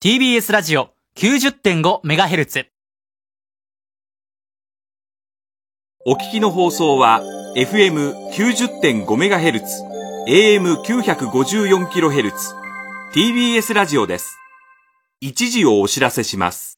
TBS ラジオ 90.5MHz お聞きの放送は FM90.5MHz、AM954kHz、TBS ラジオです。一時をお知らせします。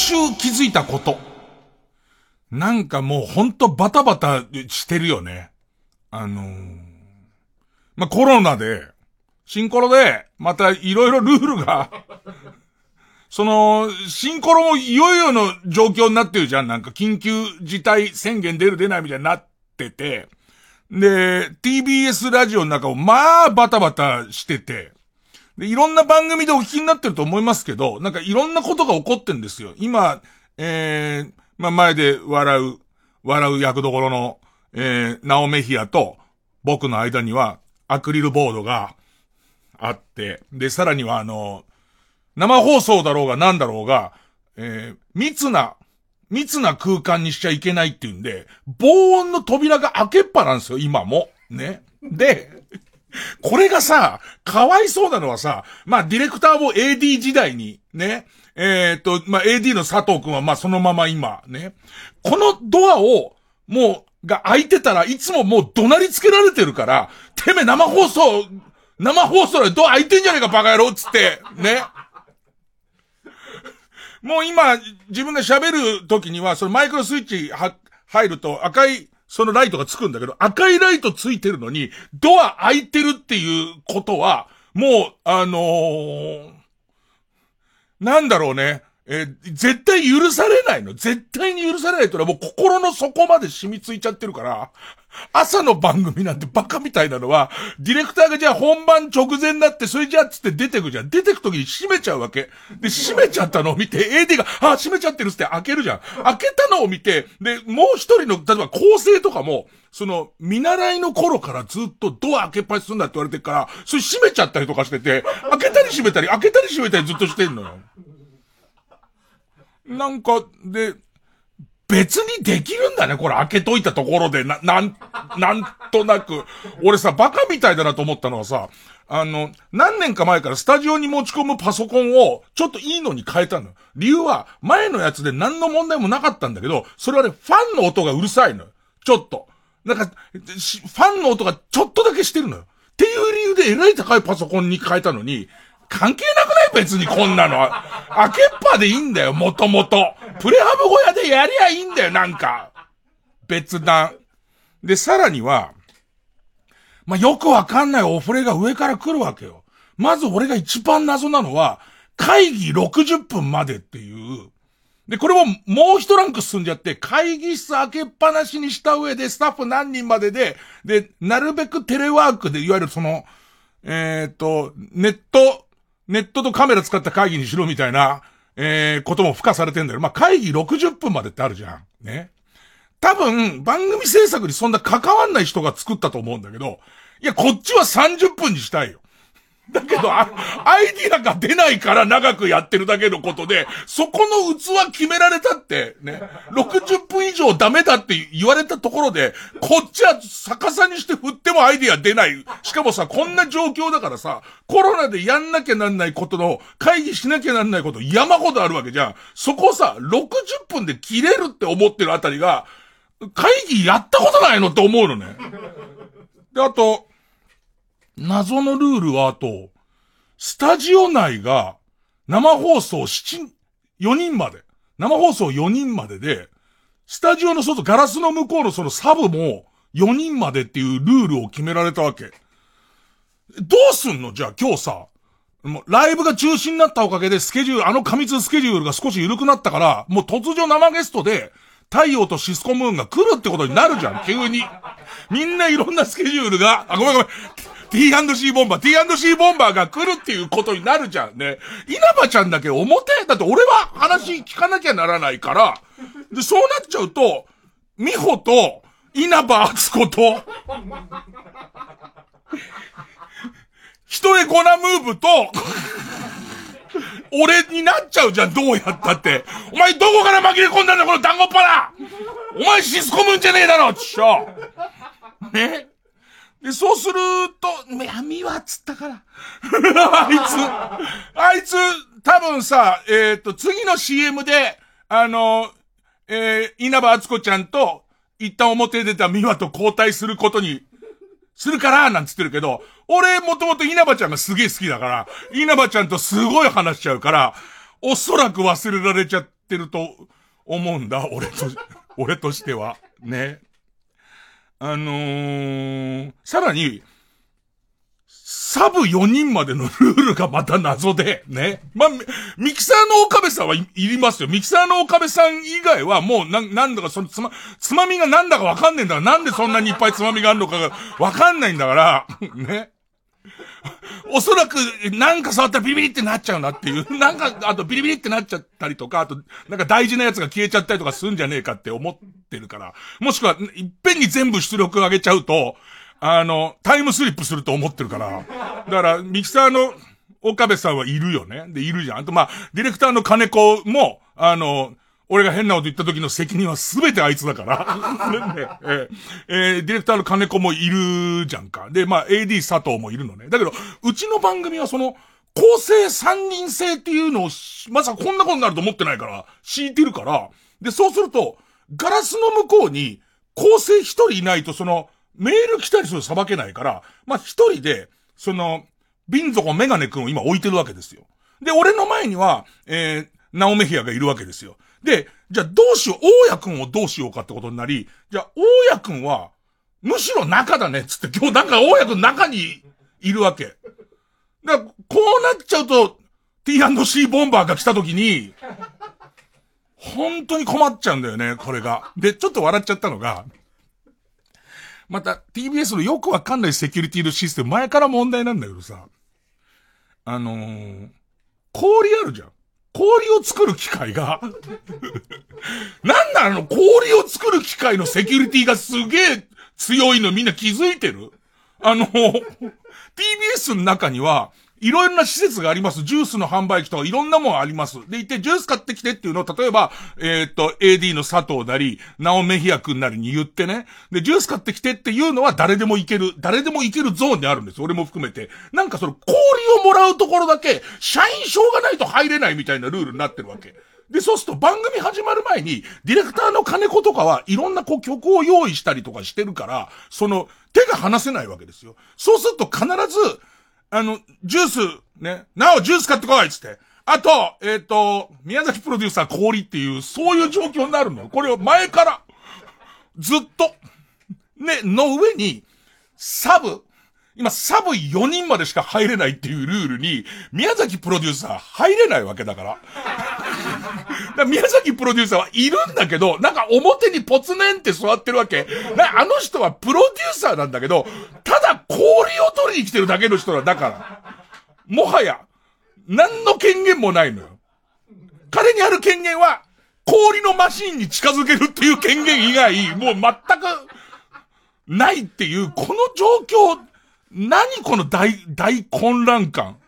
週気づいたこと。なんかもうほんとバタバタしてるよね。あのー、まあ、コロナで、新コロで、またいろいろルールが、その、新コロもいよいよの状況になってるじゃん。なんか緊急事態宣言出る出ないみたいになってて。で、TBS ラジオの中をまあバタバタしてて。で、いろんな番組でお聞きになってると思いますけど、なんかいろんなことが起こってんですよ。今、えー、まあ、前で笑う、笑う役どころの、えー、ナオメヒアと僕の間にはアクリルボードがあって、で、さらにはあの、生放送だろうが何だろうが、えー、密な、密な空間にしちゃいけないっていうんで、防音の扉が開けっぱなんですよ、今も。ね。で、これがさ、かわいそうなのはさ、まあ、ディレクターも AD 時代に、ね。えっ、と、まあ、AD の佐藤くんはまあ、そのまま今、ね。このドアを、もう、が開いてたらいつももう怒鳴りつけられてるから、てめえ生放送、生放送でドア開いてんじゃねえかバカ野郎っつって、ね。もう今、自分が喋る時には、そのマイクロスイッチは、入ると赤い、そのライトがつくんだけど、赤いライトついてるのに、ドア開いてるっていうことは、もう、あのーなんだろうね。えー絶対許されないの。絶対に許されないというのはもう心の底まで染みついちゃってるから、朝の番組なんてバカみたいなのは、ディレクターがじゃあ本番直前になって、それじゃあつって出てくじゃん。出てく時に閉めちゃうわけ。で、閉めちゃったのを見て、AD が、あ、閉めちゃってるっつって開けるじゃん。開けたのを見て、で、もう一人の、例えば構成とかも、その、見習いの頃からずっとドア開けっぱしすんだって言われてるから、それ閉めちゃったりとかしてて、開けたり閉めたり、開けたり閉めたりずっとしてんのよ。なんか、で、別にできるんだね、これ開けといたところで、な、なん、なんとなく。俺さ、バカみたいだなと思ったのはさ、あの、何年か前からスタジオに持ち込むパソコンを、ちょっといいのに変えたの。理由は、前のやつで何の問題もなかったんだけど、それはね、ファンの音がうるさいのよ。ちょっと。なんか、ファンの音がちょっとだけしてるのよ。っていう理由でえらい高いパソコンに変えたのに、関係なくない？別にこんなの。開けっぱでいいんだよ、もともと。プレハブ小屋でやりゃいいんだよ、なんか。別段。で、さらには、まあ、よくわかんないオフレが上から来るわけよ。まず俺が一番謎なのは、会議60分までっていう。で、これももう一ランク進んじゃって、会議室開けっぱなしにした上で、スタッフ何人までで、で、なるべくテレワークで、いわゆるその、えっ、と、ネット、ネットとカメラ使った会議にしろみたいな、えー、ことも付加されてんだよ。まあ、会議60分までってあるじゃん。ね。多分、番組制作にそんな関わんない人が作ったと思うんだけど、いや、こっちは30分にしたいよ。だけど、あアイディアが出ないから長くやってるだけのことで、そこの器決められたって、ね、60分以上ダメだって言われたところで、こっちは逆さにして振ってもアイディア出ない。しかもさ、こんな状況だからさ、コロナでやんなきゃなんないことの、会議しなきゃなんないこと山ほどあるわけじゃん。そこさ、60分で切れるって思ってるあたりが、会議やったことないのって思うのね。で、あと、謎のルールはあと、スタジオ内が生放送7、4人まで。生放送4人までで、スタジオの外、ガラスの向こうのそのサブも4人までっていうルールを決められたわけ。どうすんの？じゃあ今日さ、もうライブが中止になったおかげでスケジュール、あの過密スケジュールが少し緩くなったから、もう突如生ゲストで、太陽とシスコムーンが来るってことになるじゃん、急に。みんないろんなスケジュールが、あ、ごめんごめん。T&C ボンバー、T&C ボンバーが来るっていうことになるじゃんね。稲葉ちゃんだけ表だって俺は話聞かなきゃならないから、で、そうなっちゃうと、美穂と、稲葉敦子と、一重コナムーブと、俺になっちゃうじゃん、どうやったって。お前どこから紛れ込んだんだ、この団子っ腹お前シスコむんじゃねえだろ、ちっしょねで、そうすると、闇はっつったから。あいつ、あいつ、多分さ、えっ、と、次の CM で、あの、えー、稲葉敦子ちゃんと、一旦表に出た美和と交代することに、するから、なんつってるけど、俺もともと稲葉ちゃんがすげえ好きだから、稲葉ちゃんとすごい話しちゃうから、おそらく忘れられちゃってると思うんだ、俺と、俺としては。ね。あのー、さらに、サブ4人までのルールがまた謎で、ね。まあ、ミキサーの岡部さんはい、りますよ。ミキサーの岡部さん以外はもう、な、なんだかそのつま、つまみがなんだかわかんねえんだから、なんでそんなにいっぱいつまみがあるのかがわかんないんだから、ね。おそらく、なんか触ったらビビリってなっちゃうなっていう。なんか、あとビリビリってなっちゃったりとか、あと、なんか大事なやつが消えちゃったりとかすんじゃねえかって思ってるから。もしくは、いっぺんに全部出力上げちゃうと、あの、タイムスリップすると思ってるから。だから、ミキサーの岡部さんはいるよね。で、いるじゃん。あと、まあ、ディレクターの金子も、あの、俺が変なこと言った時の責任は全てあいつだから。ねえーえーディレクターの金子もいるじゃんか。で、まあ、AD 佐藤もいるのね。だけど、うちの番組はその、構成三人制っていうのをし、まさかこんなことになると思ってないから、敷いてるから、で、そうすると、ガラスの向こうに、構成一人いないと、その、メール来たりすると裁けないから、まあ、一人で、その、瓶底メガネ君を今置いてるわけですよ。で、俺の前には、えー、ナオメヒアがいるわけですよ。で、じゃあどうしよう、大家君をどうしようかってことになり、じゃあ大家君は、むしろ中だねっ、つって今日なんか大家君中にいるわけ。だ、こうなっちゃうと、T&C ボンバーが来た時に、本当に困っちゃうんだよね、これが。で、ちょっと笑っちゃったのが、また TBS のよくわかんないセキュリティのシステム、前から問題なんだけどさ、あのー、氷あるじゃん。氷を作る機械が、なんなの？氷を作る機械のセキュリティがすげえ強いの。みんな気づいてる？あの、TBS の中には、いろいろな施設があります。ジュースの販売機とかいろんなもんあります。で、いて、ジュース買ってきてっていうのを、例えば、えっ、と、AD の佐藤なり、ナオメヒア君なりに言ってね。で、ジュース買ってきてっていうのは誰でもいける、誰でもいけるゾーンにあるんです。俺も含めて。なんかその、氷をもらうところだけ、社員証がないと入れないみたいなルールになってるわけ。で、そうすると番組始まる前に、ディレクターの金子とかはいろんなこう曲を用意したりとかしてるから、その、手が離せないわけですよ。そうすると必ず、あの、ジュース、ね、なおジュース買ってこいっつって。あと、えっ、と、宮崎プロデューサー氷っていう、そういう状況になるのよ。これを前から、ずっと、ね、の上に、サブ、今サブ4人までしか入れないっていうルールに、宮崎プロデューサー入れないわけだから。だから宮崎プロデューサーはいるんだけど、なんか表にポツネンって座ってるわけ。あの人はプロデューサーなんだけど、ただ氷を取りに来てるだけの人なんだから。もはや、何の権限もないのよ。彼にある権限は、氷のマシンに近づけるっていう権限以外、もう全く、ないっていう、この状況、何この大、大混乱感。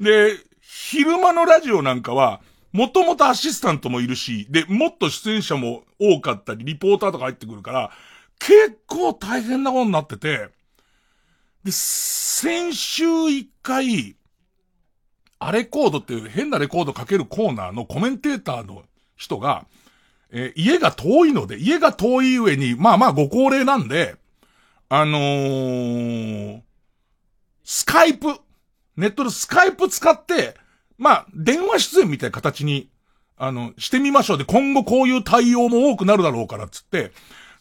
で、昼間のラジオなんかは、もともとアシスタントもいるし、で、もっと出演者も多かったり、リポーターとか入ってくるから、結構大変なことになってて、で、先週一回、アレコードっていう変なレコードかけるコーナーのコメンテーターの人が、えー家が遠いので、家が遠い上に、まあまあご高齢なんで、あのー、スカイプ、ネットでスカイプ使って、まあ、電話出演みたいな形に、あの、してみましょう。で、今後こういう対応も多くなるだろうから、つって。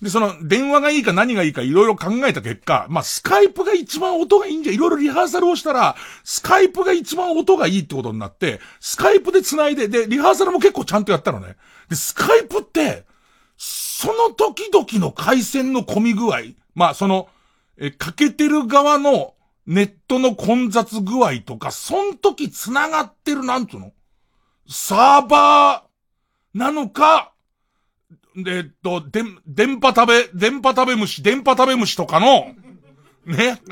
で、その、電話がいいか何がいいかいろいろ考えた結果、まあ、スカイプが一番音がいいんじゃ、いろいろリハーサルをしたら、スカイプが一番音がいいってことになって、スカイプで繋いで、で、リハーサルも結構ちゃんとやったのね。で、スカイプって、その時々の回線の混み具合、まあ、その、え、かけてる側のネットの混雑具合とか、そん時繋がってる、なんつうの？サーバーなのか、で、えっと、で、電波食べ、電波食べ虫、電波食べ虫とかの、ね？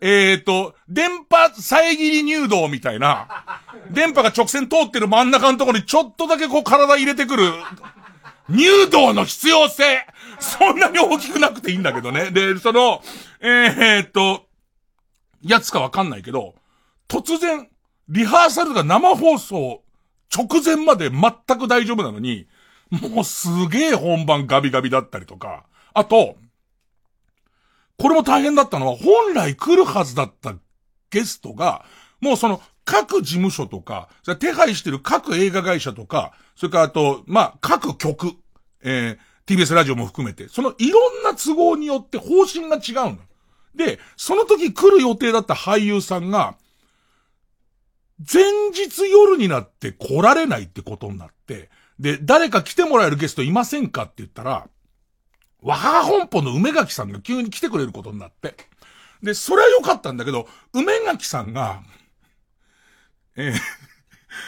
えっと、電波遮り入道みたいな、電波が直線通ってる真ん中のところにちょっとだけこう体入れてくる、入道の必要性。そんなに大きくなくていいんだけどね。で、その、えー、っと、やつかわかんないけど、突然、リハーサルが生放送直前まで全く大丈夫なのに、もうすげえ本番ガビガビだったりとか、あと、これも大変だったのは、本来来るはずだったゲストが、もうその、各事務所とか、手配してる各映画会社とか、それからあと、まあ、各局、えー、TBS ラジオも含めて、そのいろんな都合によって方針が違うの。で、その時来る予定だった俳優さんが、前日夜になって来られないってことになって、で、誰か来てもらえるゲストいませんかって言ったら、和母本舗の梅垣さんが急に来てくれることになって。で、それは良かったんだけど、梅垣さんが、えー、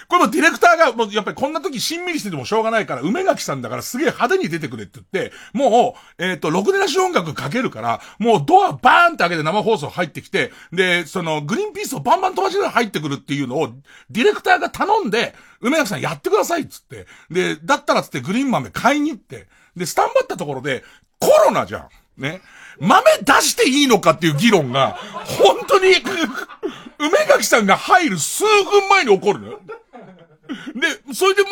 これもディレクターが、もうやっぱりこんな時しんみりしててもしょうがないから、梅垣さんだからすげえ派手に出てくれって言って、もう、えっ、ー、と、ろくでなし音楽かけるから、もうドアバーンって開けて生放送入ってきて、で、その、グリーンピースをバンバン飛ばしながら入ってくるっていうのを、ディレクターが頼んで、梅垣さんやってくださいっつって、で、だったらつってグリーン豆買いに行って、で、スタンバったところで、コロナじゃん。ね。豆出していいのかっていう議論が、本当に、梅垣さんが入る数分前に起こるのよ。で、それでもう、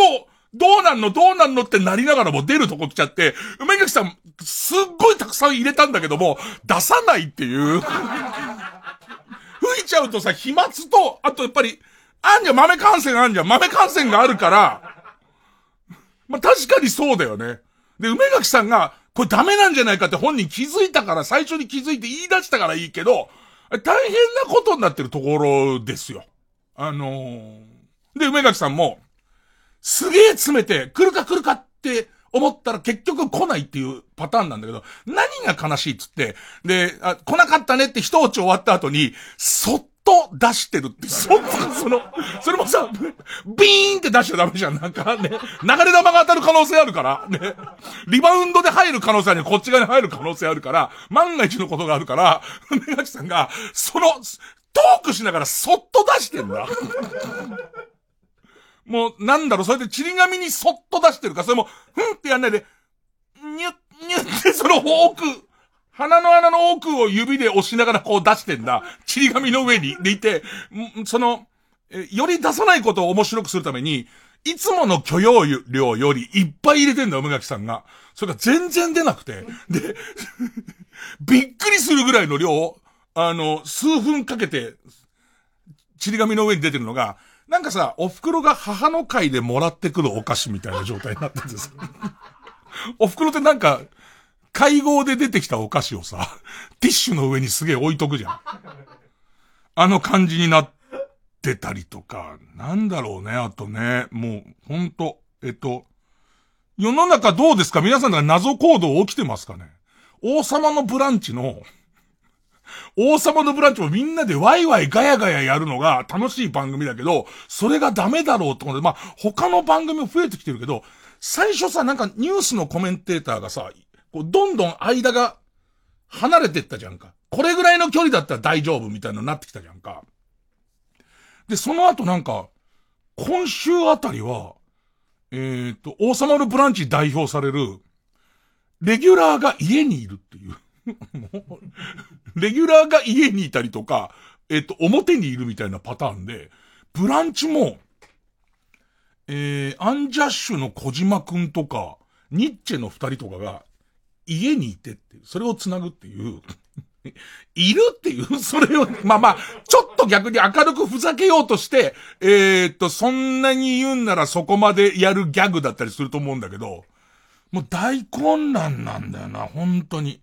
どうなんのどうなんのってなりながらも出るとこ来ちゃって、梅垣さん、すっごいたくさん入れたんだけども、出さないっていう。吹いちゃうとさ、飛沫と、あとやっぱり、あんじゃ豆感染あんじゃん。豆感染があるから、まあ、確かにそうだよね。で、梅垣さんが、これダメなんじゃないかって本人気づいたから、最初に気づいて言い出したからいいけど、大変なことになってるところですよ。あのー、で、梅垣さんも、すげえ詰めて、来るか来るかって思ったら結局来ないっていうパターンなんだけど、何が悲しいっつって、で、あ、来なかったねって一落ち終わった後に、そっと出してるって、そっか、その、それもさ、ビーンって出しちゃダメじゃん。なんかね、流れ玉が当たる可能性あるから、ね。リバウンドで入る可能性ある。こっち側に入る可能性あるから、万が一のことがあるから、梅垣さんが、その、トークしながらそっと出してんだ。もう、なんだろう、それでチリ紙にそっと出してるか、それも、ふんってやんないで、にゅ、にゅってその奥、鼻の穴の奥を指で押しながらこう出してんだ。ちり紙の上に。でいて、その、より出さないことを面白くするために、いつもの許容量よりいっぱい入れてんだ、梅垣さんが。それが全然出なくて。で、びっくりするぐらいの量を、あの、数分かけて、ちり紙の上に出てるのが、なんかさ、お袋が母の会でもらってくるお菓子みたいな状態になってるんですよ。お袋ってなんか、会合で出てきたお菓子をさ、ティッシュの上にすげえ置いとくじゃん。あの感じになってたりとか、なんだろうね、あとね、もう、ほんと、えっと、世の中どうですか？皆さんが謎行動起きてますかね？王様のブランチの、王様のブランチもみんなでワイワイガヤガヤやるのが楽しい番組だけど、それがダメだろうと思って、まあ、他の番組も増えてきてるけど、最初さ、なんかニュースのコメンテーターがさ、こう、どんどん間が離れてったじゃんか。これぐらいの距離だったら大丈夫みたいなのになってきたじゃんか。で、その後なんか、今週あたりは、えっ、ー、と、王様のブランチ代表される、レギュラーが家にいるっていう。レギュラーが家にいたりとか、えっ、ー、と、表にいるみたいなパターンで、ブランチも、えー、アンジャッシュの小島くんとか、ニッチェの二人とかが、家にいてっていう、それを繋ぐっていう、いるっていう、それを、まあまあ、ちょっと逆に明るくふざけようとして、えー、っと、そんなに言うんならそこまでやるギャグだったりすると思うんだけど、もう大混乱なんだよな、本当に。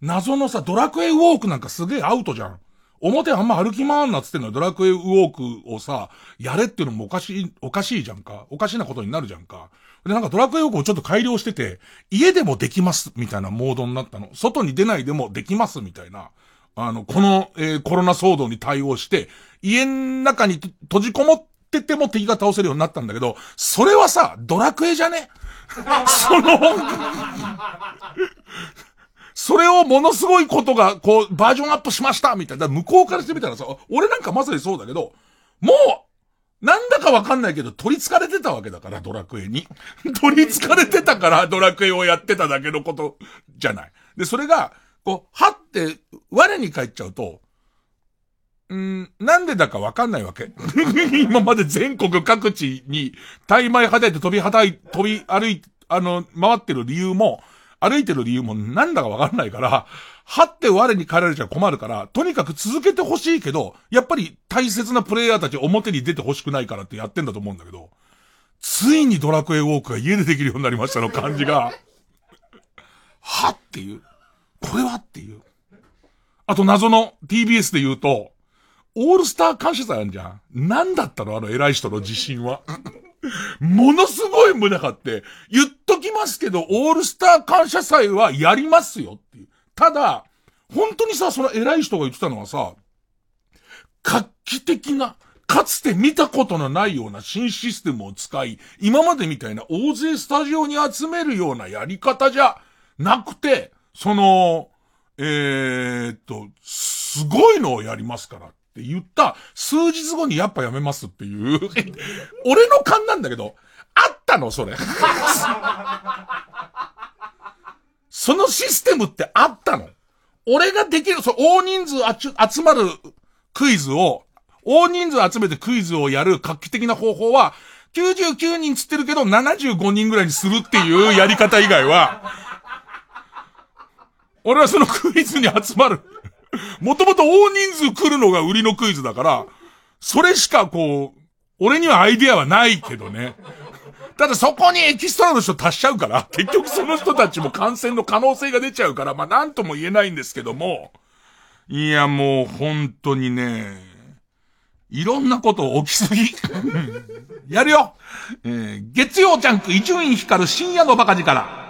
謎のさ、ドラクエウォークなんかすげえアウトじゃん。表あんま歩き回んなっつってんのドラクエウォークをさ、やれっていうのもおかしい、おかしいじゃんか。おかしなことになるじゃんか。で、なんかドラクエウォークをちょっと改良してて、家でもできますみたいなモードになったの。外に出ないでもできますみたいな。あの、この、えーコロナ騒動に対応して、家の中にと閉じこもってても敵が倒せるようになったんだけど、それはさ、ドラクエじゃね？その、それをものすごいことが、こう、バージョンアップしましたみたいな。だから向こうからしてみたらさ、俺なんかまさにそうだけど、もう、なんだかわかんないけど、取り憑かれてたわけだから、ドラクエに。取り憑かれてたから、ドラクエをやってただけのことじゃない。で、それが、こう、はって、我に返っちゃうと、うん、なんでだかわかんないわけ。今まで全国各地に、大枚はたいて飛びはたい、飛び歩い、あの、回ってる理由も、歩いてる理由もなんだかわかんないから、はって我に帰られちゃ困るから、とにかく続けてほしいけど、やっぱり大切なプレイヤーたち表に出てほしくないからってやってんだと思うんだけど、ついにドラクエウォークが家でできるようになりましたの感じが、はっていう。これはっていう。あと謎の TBS で言うと、オールスター感謝祭あるじゃん。なんだったの？あの偉い人の自信は。ものすごい胸張って、言っときますけど、オールスター感謝祭はやりますよっていう。ただ、本当にさ、その偉い人が言ってたのはさ、画期的な、かつて見たことのないような新システムを使い、今までみたいな大勢スタジオに集めるようなやり方じゃなくて、その、えー、っと、すごいのをやりますからって言った数日後にやっぱやめますっていう、俺の勘なんだけど、あったのそれ。そのシステムってあったの俺ができる、そう、大人数あち集まるクイズを、大人数集めてクイズをやる画期的な方法は、99人つってるけど75人ぐらいにするっていうやり方以外は、俺はそのクイズに集まる。もともと大人数来るのが売りのクイズだから、それしかこう、俺にはアイディアはないけどね。ただそこにエキストラの人足しちゃうから、結局その人たちも感染の可能性が出ちゃうから、まあなんとも言えないんですけども、いやもう本当にね、いろんなこと起きすぎ。やるよ、えー月曜ジャンク伊集院光る深夜のバカ力。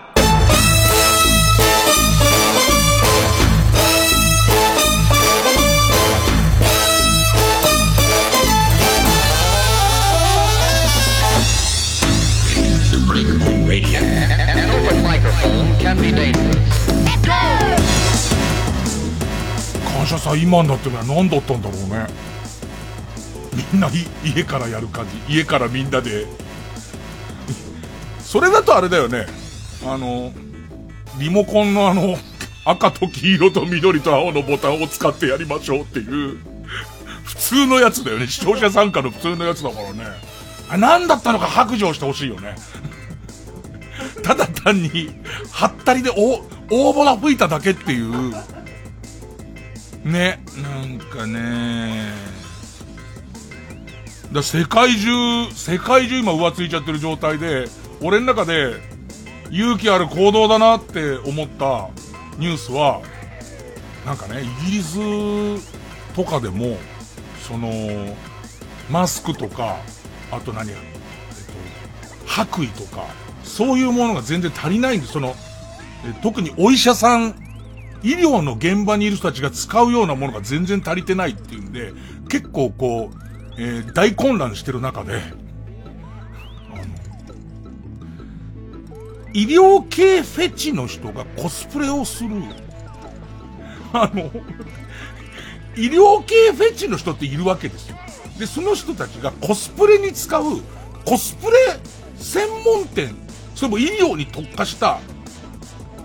感謝祭今になってみれば何だったんだろうね。みんな家からやる感じ。家からみんなで。それだとあれだよね。あの、リモコンのあの、赤と黄色と緑と青のボタンを使ってやりましょうっていう、普通のやつだよね。視聴者参加の普通のやつだからね。あ、何だったのか白状してほしいよね。ただ単に、はったりで大、大ボラ吹いただけっていう。ね、なんかね。だ世界中、世界中今浮ついちゃってる状態で、俺の中で勇気ある行動だなって思ったニュースは、なんかね、イギリスとかでも、その、マスクとか、あと何や、えっと、白衣とか、そういうものが全然足りないんです。その、え特にお医者さん、医療の現場にいる人たちが使うようなものが全然足りてないっていうんで、結構こう、えー大混乱してる中で、あの、医療系フェチの人がコスプレをする。あの、医療系フェチの人っているわけですよ。で、その人たちがコスプレに使う、コスプレ専門店、それも医療に特化した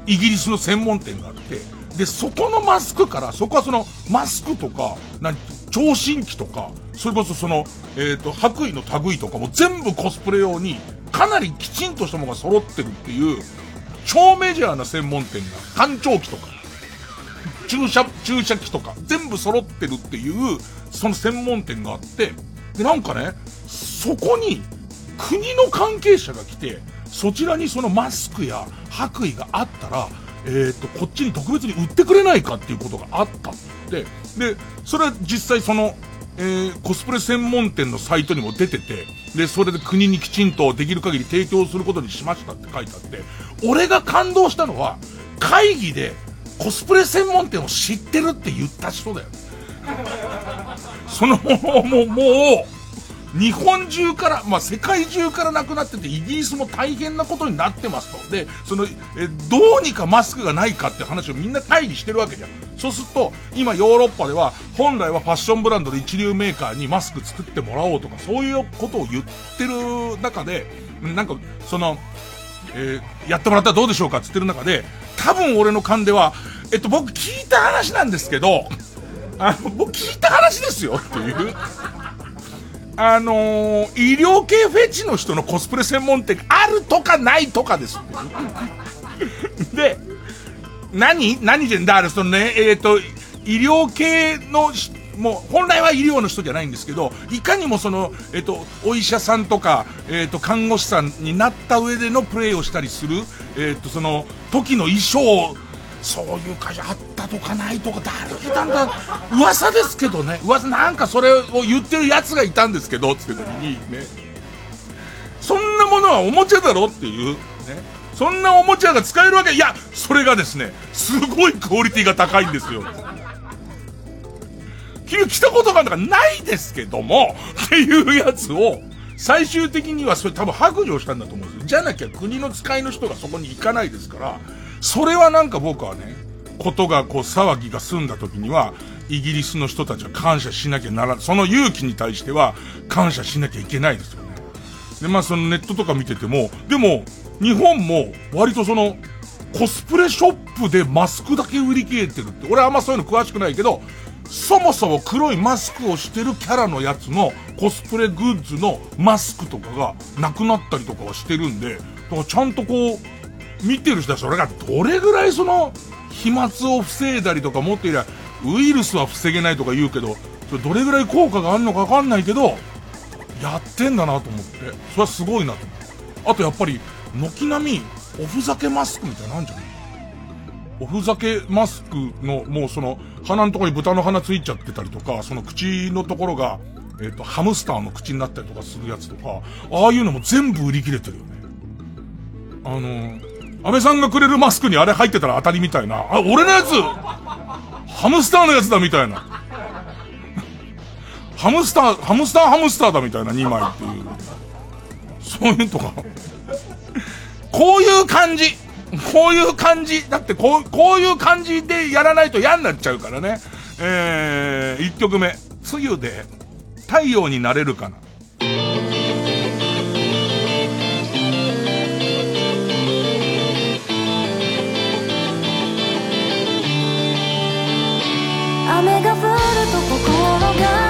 イギリスの専門店があって、で、そこのマスクから、そこはその、マスクとか、何、聴診器とか、それこそその、えっ、と、白衣の類とかも全部コスプレ用に、かなりきちんとしたものが揃ってるっていう、超メジャーな専門店が、干潮器とか、注射、注射器とか、全部揃ってるっていう、その専門店があって、で、なんかね、そこに、国の関係者が来て、そちらにそのマスクや白衣があったら、えっ、と、こっちに特別に売ってくれないかっていうことがあったって。で、それは実際その、えーコスプレ専門店のサイトにも出てて、で、それで国にきちんとできる限り提供することにしましたって書いてあって、俺が感動したのは、会議で、コスプレ専門店を知ってるって言った人だよ。そのものももう、日本中から、まあ、世界中からなくなってて、イギリスも大変なことになってますと。で、その、え、どうにかマスクがないかって話をみんな会議してるわけじゃん。そうすると、今ヨーロッパでは、本来はファッションブランドで一流メーカーにマスク作ってもらおうとか、そういうことを言ってる中で、なんか、その、えー、やってもらったらどうでしょうかって言ってる中で、多分俺の勘では、えっと、僕聞いた話なんですけど、あの、僕聞いた話ですよっていう。あのー、医療系フェチの人のコスプレ専門店あるとかないとかです。で、何？何で、だからそのね、えっ、ー、と、医療系のもう本来は医療の人じゃないんですけど、いかにもその、えっと、お医者さんとか、えっと、看護師さんになった上でのプレイをしたりする、えっと、その、時の衣装、そういう会社あったとかないとか、誰なんだ、噂ですけどね、噂、なんかそれを言ってる奴がいたんですけど、つって時に、ね。そんなものはおもちゃだろっていう、ね。そんなおもちゃが使えるわけ、いや、それがですね、すごいクオリティが高いんですよ。君来たことがあるのかないですけども、っていうやつを、最終的にはそれ多分白状したんだと思うんですよ。じゃなきゃ国の使いの人がそこに行かないですから、それはなんか僕はね、ことがこう騒ぎが済んだ時には、イギリスの人たちは感謝しなきゃならその勇気に対しては感謝しなきゃいけないですよね。で、まあそのネットとか見てても、でも、日本も割とその、コスプレショップでマスクだけ売り切れてるって、俺はあんまそういうの詳しくないけど、そもそも黒いマスクをしてるキャラのやつのコスプレグッズのマスクとかがなくなったりとかはしてるんで、だからちゃんとこう、見てる人はそれがどれぐらいその、飛沫を防いだりとか持っていりゃ、ウイルスは防げないとか言うけど、それどれぐらい効果があるのかわかんないけど、やってんだなと思って、それはすごいなと思って。あとやっぱり、軒並み、おふざけマスクみたいなんじゃない？おふざけマスクの、もうその、鼻のところに豚の鼻ついちゃってたりとか、その口のところが、えっ、ー、と、ハムスターの口になったりとかするやつとか、ああいうのも全部売り切れてるよね。あの、安倍さんがくれるマスクにあれ入ってたら当たりみたいな、あ、俺のやつハムスターのやつだみたいな。ハムスター、ハムスターハムスターだみたいな2枚っていう。そういうとか。こういう感じ。こういう感じ。だってこう、こういう感じでやらないと嫌になっちゃうからね。えー、1曲目。つゆで、太陽になれるかな。雨が降ると心が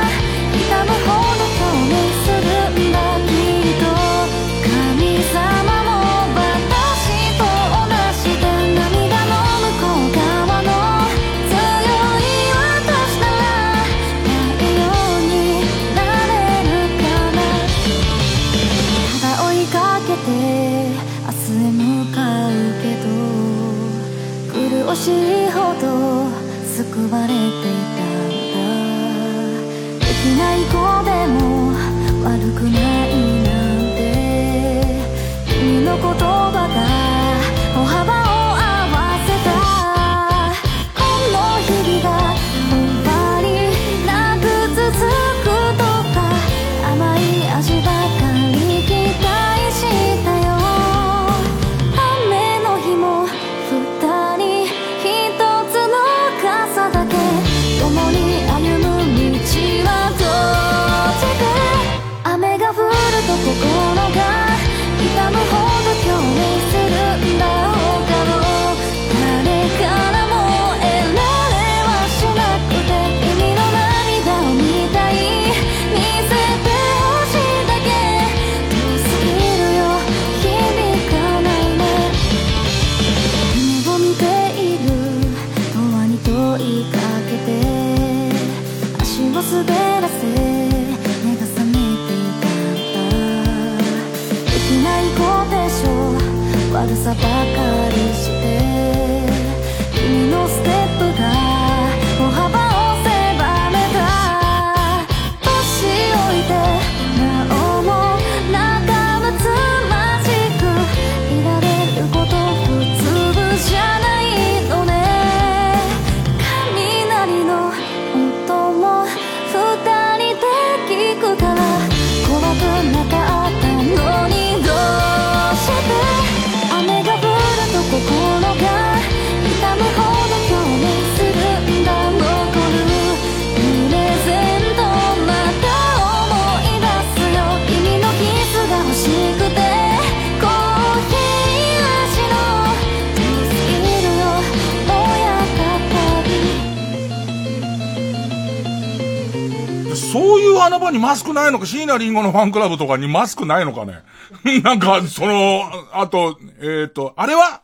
にマスクないのか、椎名林檎のファンクラブとかにマスクないのかね。なんか、その、あと、えっ、ー、と、あれは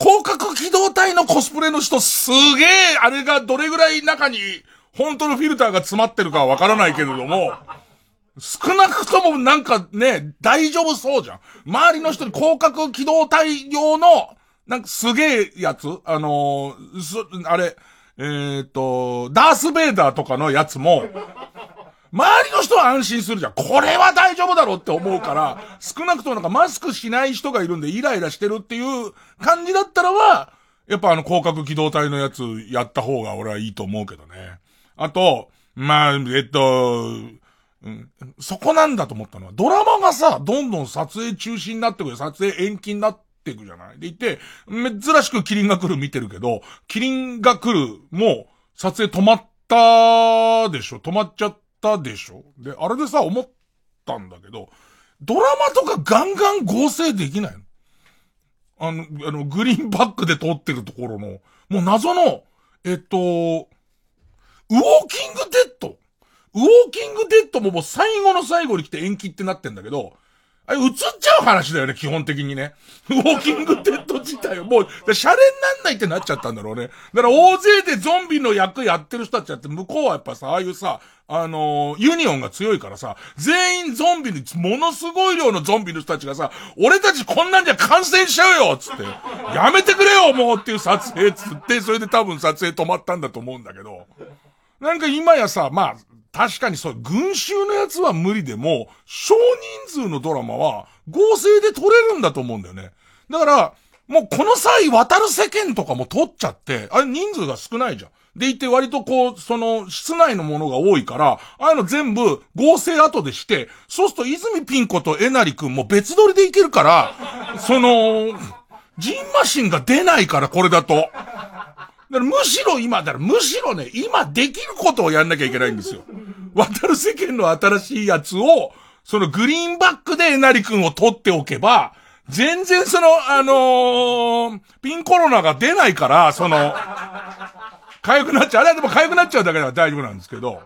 広角機動隊のコスプレの人すげえ、あれがどれぐらい中に本当のフィルターが詰まってるかはわからないけれども、少なくともなんかね、大丈夫そうじゃん。周りの人に広角機動隊用の、なんかすげえやつあのー、あれ、えっ、ー、と、ダースベイダーとかのやつも、周りの人は安心するじゃん。これは大丈夫だろうって思うから、少なくともなんかマスクしない人がいるんでイライラしてるっていう感じだったらは、やっぱあの広角機動隊のやつやった方が俺はいいと思うけどね。あと、まあ、えっと、そこなんだと思ったのは、ドラマがさ、どんどん撮影中止になってくる、撮影延期になっていくじゃない？でいて、珍しくキリンが来る見てるけど、キリンが来るも、撮影止まったでしょ？止まっちゃったでしょ？で、あれでさ、思ったんだけど、ドラマとかガンガン合成できないの？あの、あの、グリーンバックで通ってるところの、もう謎の、えっと、ウォーキングデッド。ウォーキングデッドももう最後の最後に来て延期ってなってんだけど、あれ映っちゃう話だよね、基本的にね。ウォーキングデッド自体はもう、シャレになんないってなっちゃったんだろうね。だから大勢でゾンビの役やってる人たちだって、向こうはやっぱさ、ああいうさ、あのー、ユニオンが強いからさ、全員ゾンビに、ものすごい量のゾンビの人たちがさ、俺たちこんなんじゃ感染しちゃうよつって、やめてくれよもうっていう撮影つって、それで多分撮影止まったんだと思うんだけど。なんか今やさ、まあ、確かにそう、群衆のやつは無理でも、少人数のドラマは合成で撮れるんだと思うんだよね。だから、もうこの際渡る世間とかも撮っちゃって、あれ人数が少ないじゃん。でいて割とこう、その、室内のものが多いから、ああいうの全部合成後でして、そうすると泉ピン子とえなりくんも別撮りでいけるから、その、ジンマシンが出ないから、これだと。だからむしろ今、だからむしろね、今できることをやんなきゃいけないんですよ。渡る世間の新しいやつを、そのグリーンバックでえなりくんを取っておけば、全然その、あのー、ピンコロナが出ないから、その、痒くなっちゃう。あれはでも痒くなっちゃうだけでは大丈夫なんですけど、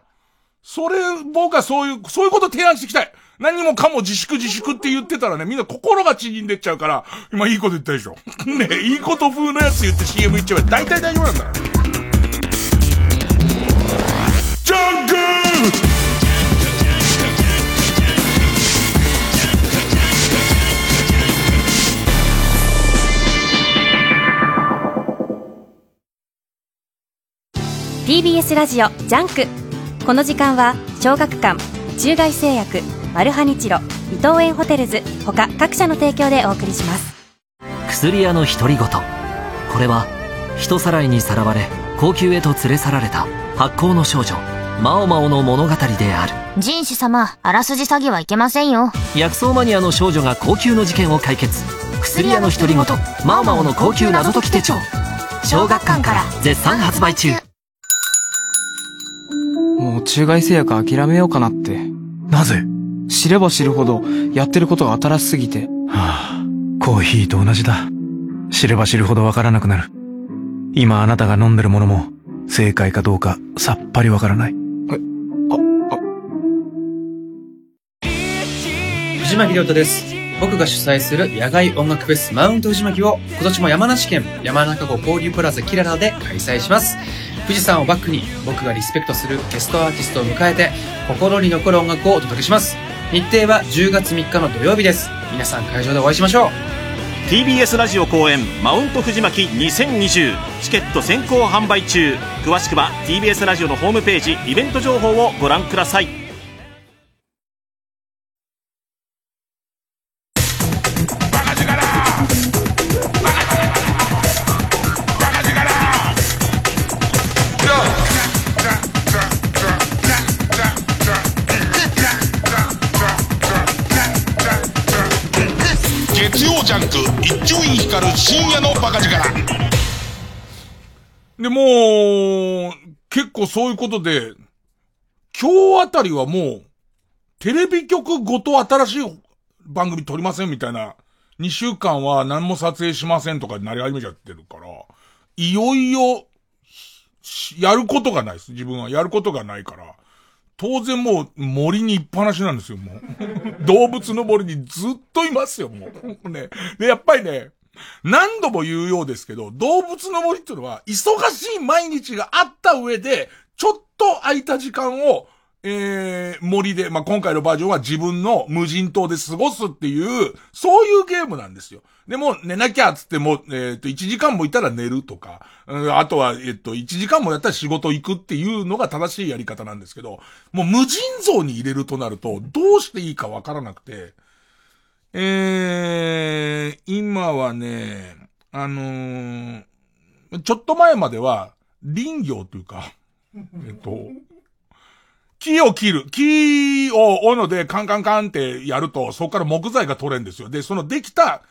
それ、僕はそういう、そういうこと提案していきたい。何もかも自粛自粛って言ってたらね、みんな心が縮んでっちゃうから、今いいこと言ったでしょ。ね、いいこと風のやつ言って CM 言っちゃえば大体大丈夫なんだから。 JUNK TBS ラジオジャンクこの時間は小学館中外製薬マルハニチロ伊藤園ホテルズ他各社の提供でお送りします。薬屋の独り言。これは人さらいにさらわれ高級へと連れ去られた発行の少女マオマオの物語である。人種様あらすじ詐欺はいけませんよ。薬草マニアの少女が高級の事件を解決。薬屋の独り言マオマオの高級謎解き手帳。小学館から絶賛発売中。もう中外製薬諦めようかなって。なぜ？知れば知るほど、やってることが新しすぎて。はあ、コーヒーと同じだ。知れば知るほどわからなくなる。今あなたが飲んでるものも、正解かどうかさっぱりわからない。え、あ、あ。藤巻亮太です。僕が主催する野外音楽フェスマウント藤巻を今年も山梨県山中湖交流プラザキララで開催します。富士山をバックに僕がリスペクトするゲストアーティストを迎えて心に残る音楽をお届けします。日程は10月3日の土曜日です。皆さん会場でお会いしましょう。TBS ラジオ公演マウント藤巻2020チケット先行販売中。詳しくは TBS ラジオのホームページイベント情報をご覧ください。そういうことで、今日あたりはもう、テレビ局ごと新しい番組撮りませんみたいな、2週間は何も撮影しませんとかになり始めちゃってるから、いよいよ、やることがないです。自分はやることがないから、当然もう森にいっぱなしなんですよ、もう。動物の森にずっといますよ、もう。ね。で、やっぱりね、何度も言うようですけど、動物の森っていうのは、忙しい毎日があった上で、ちょっと空いた時間を、えー、森で、まあ、今回のバージョンは自分の無人島で過ごすっていう、そういうゲームなんですよ。でも、寝なきゃっつっても、えっ、と、1時間もいたら寝るとか、あとは、えっ、と、1時間もやったら仕事行くっていうのが正しいやり方なんですけど、もう無人像に入れるとなると、どうしていいかわからなくて、えー、今はね、あのーちょっと前までは、林業というか、えっと、木を切る。木を斧でカンカンカンってやると、そこから木材が取れるんですよ。で、そのできた、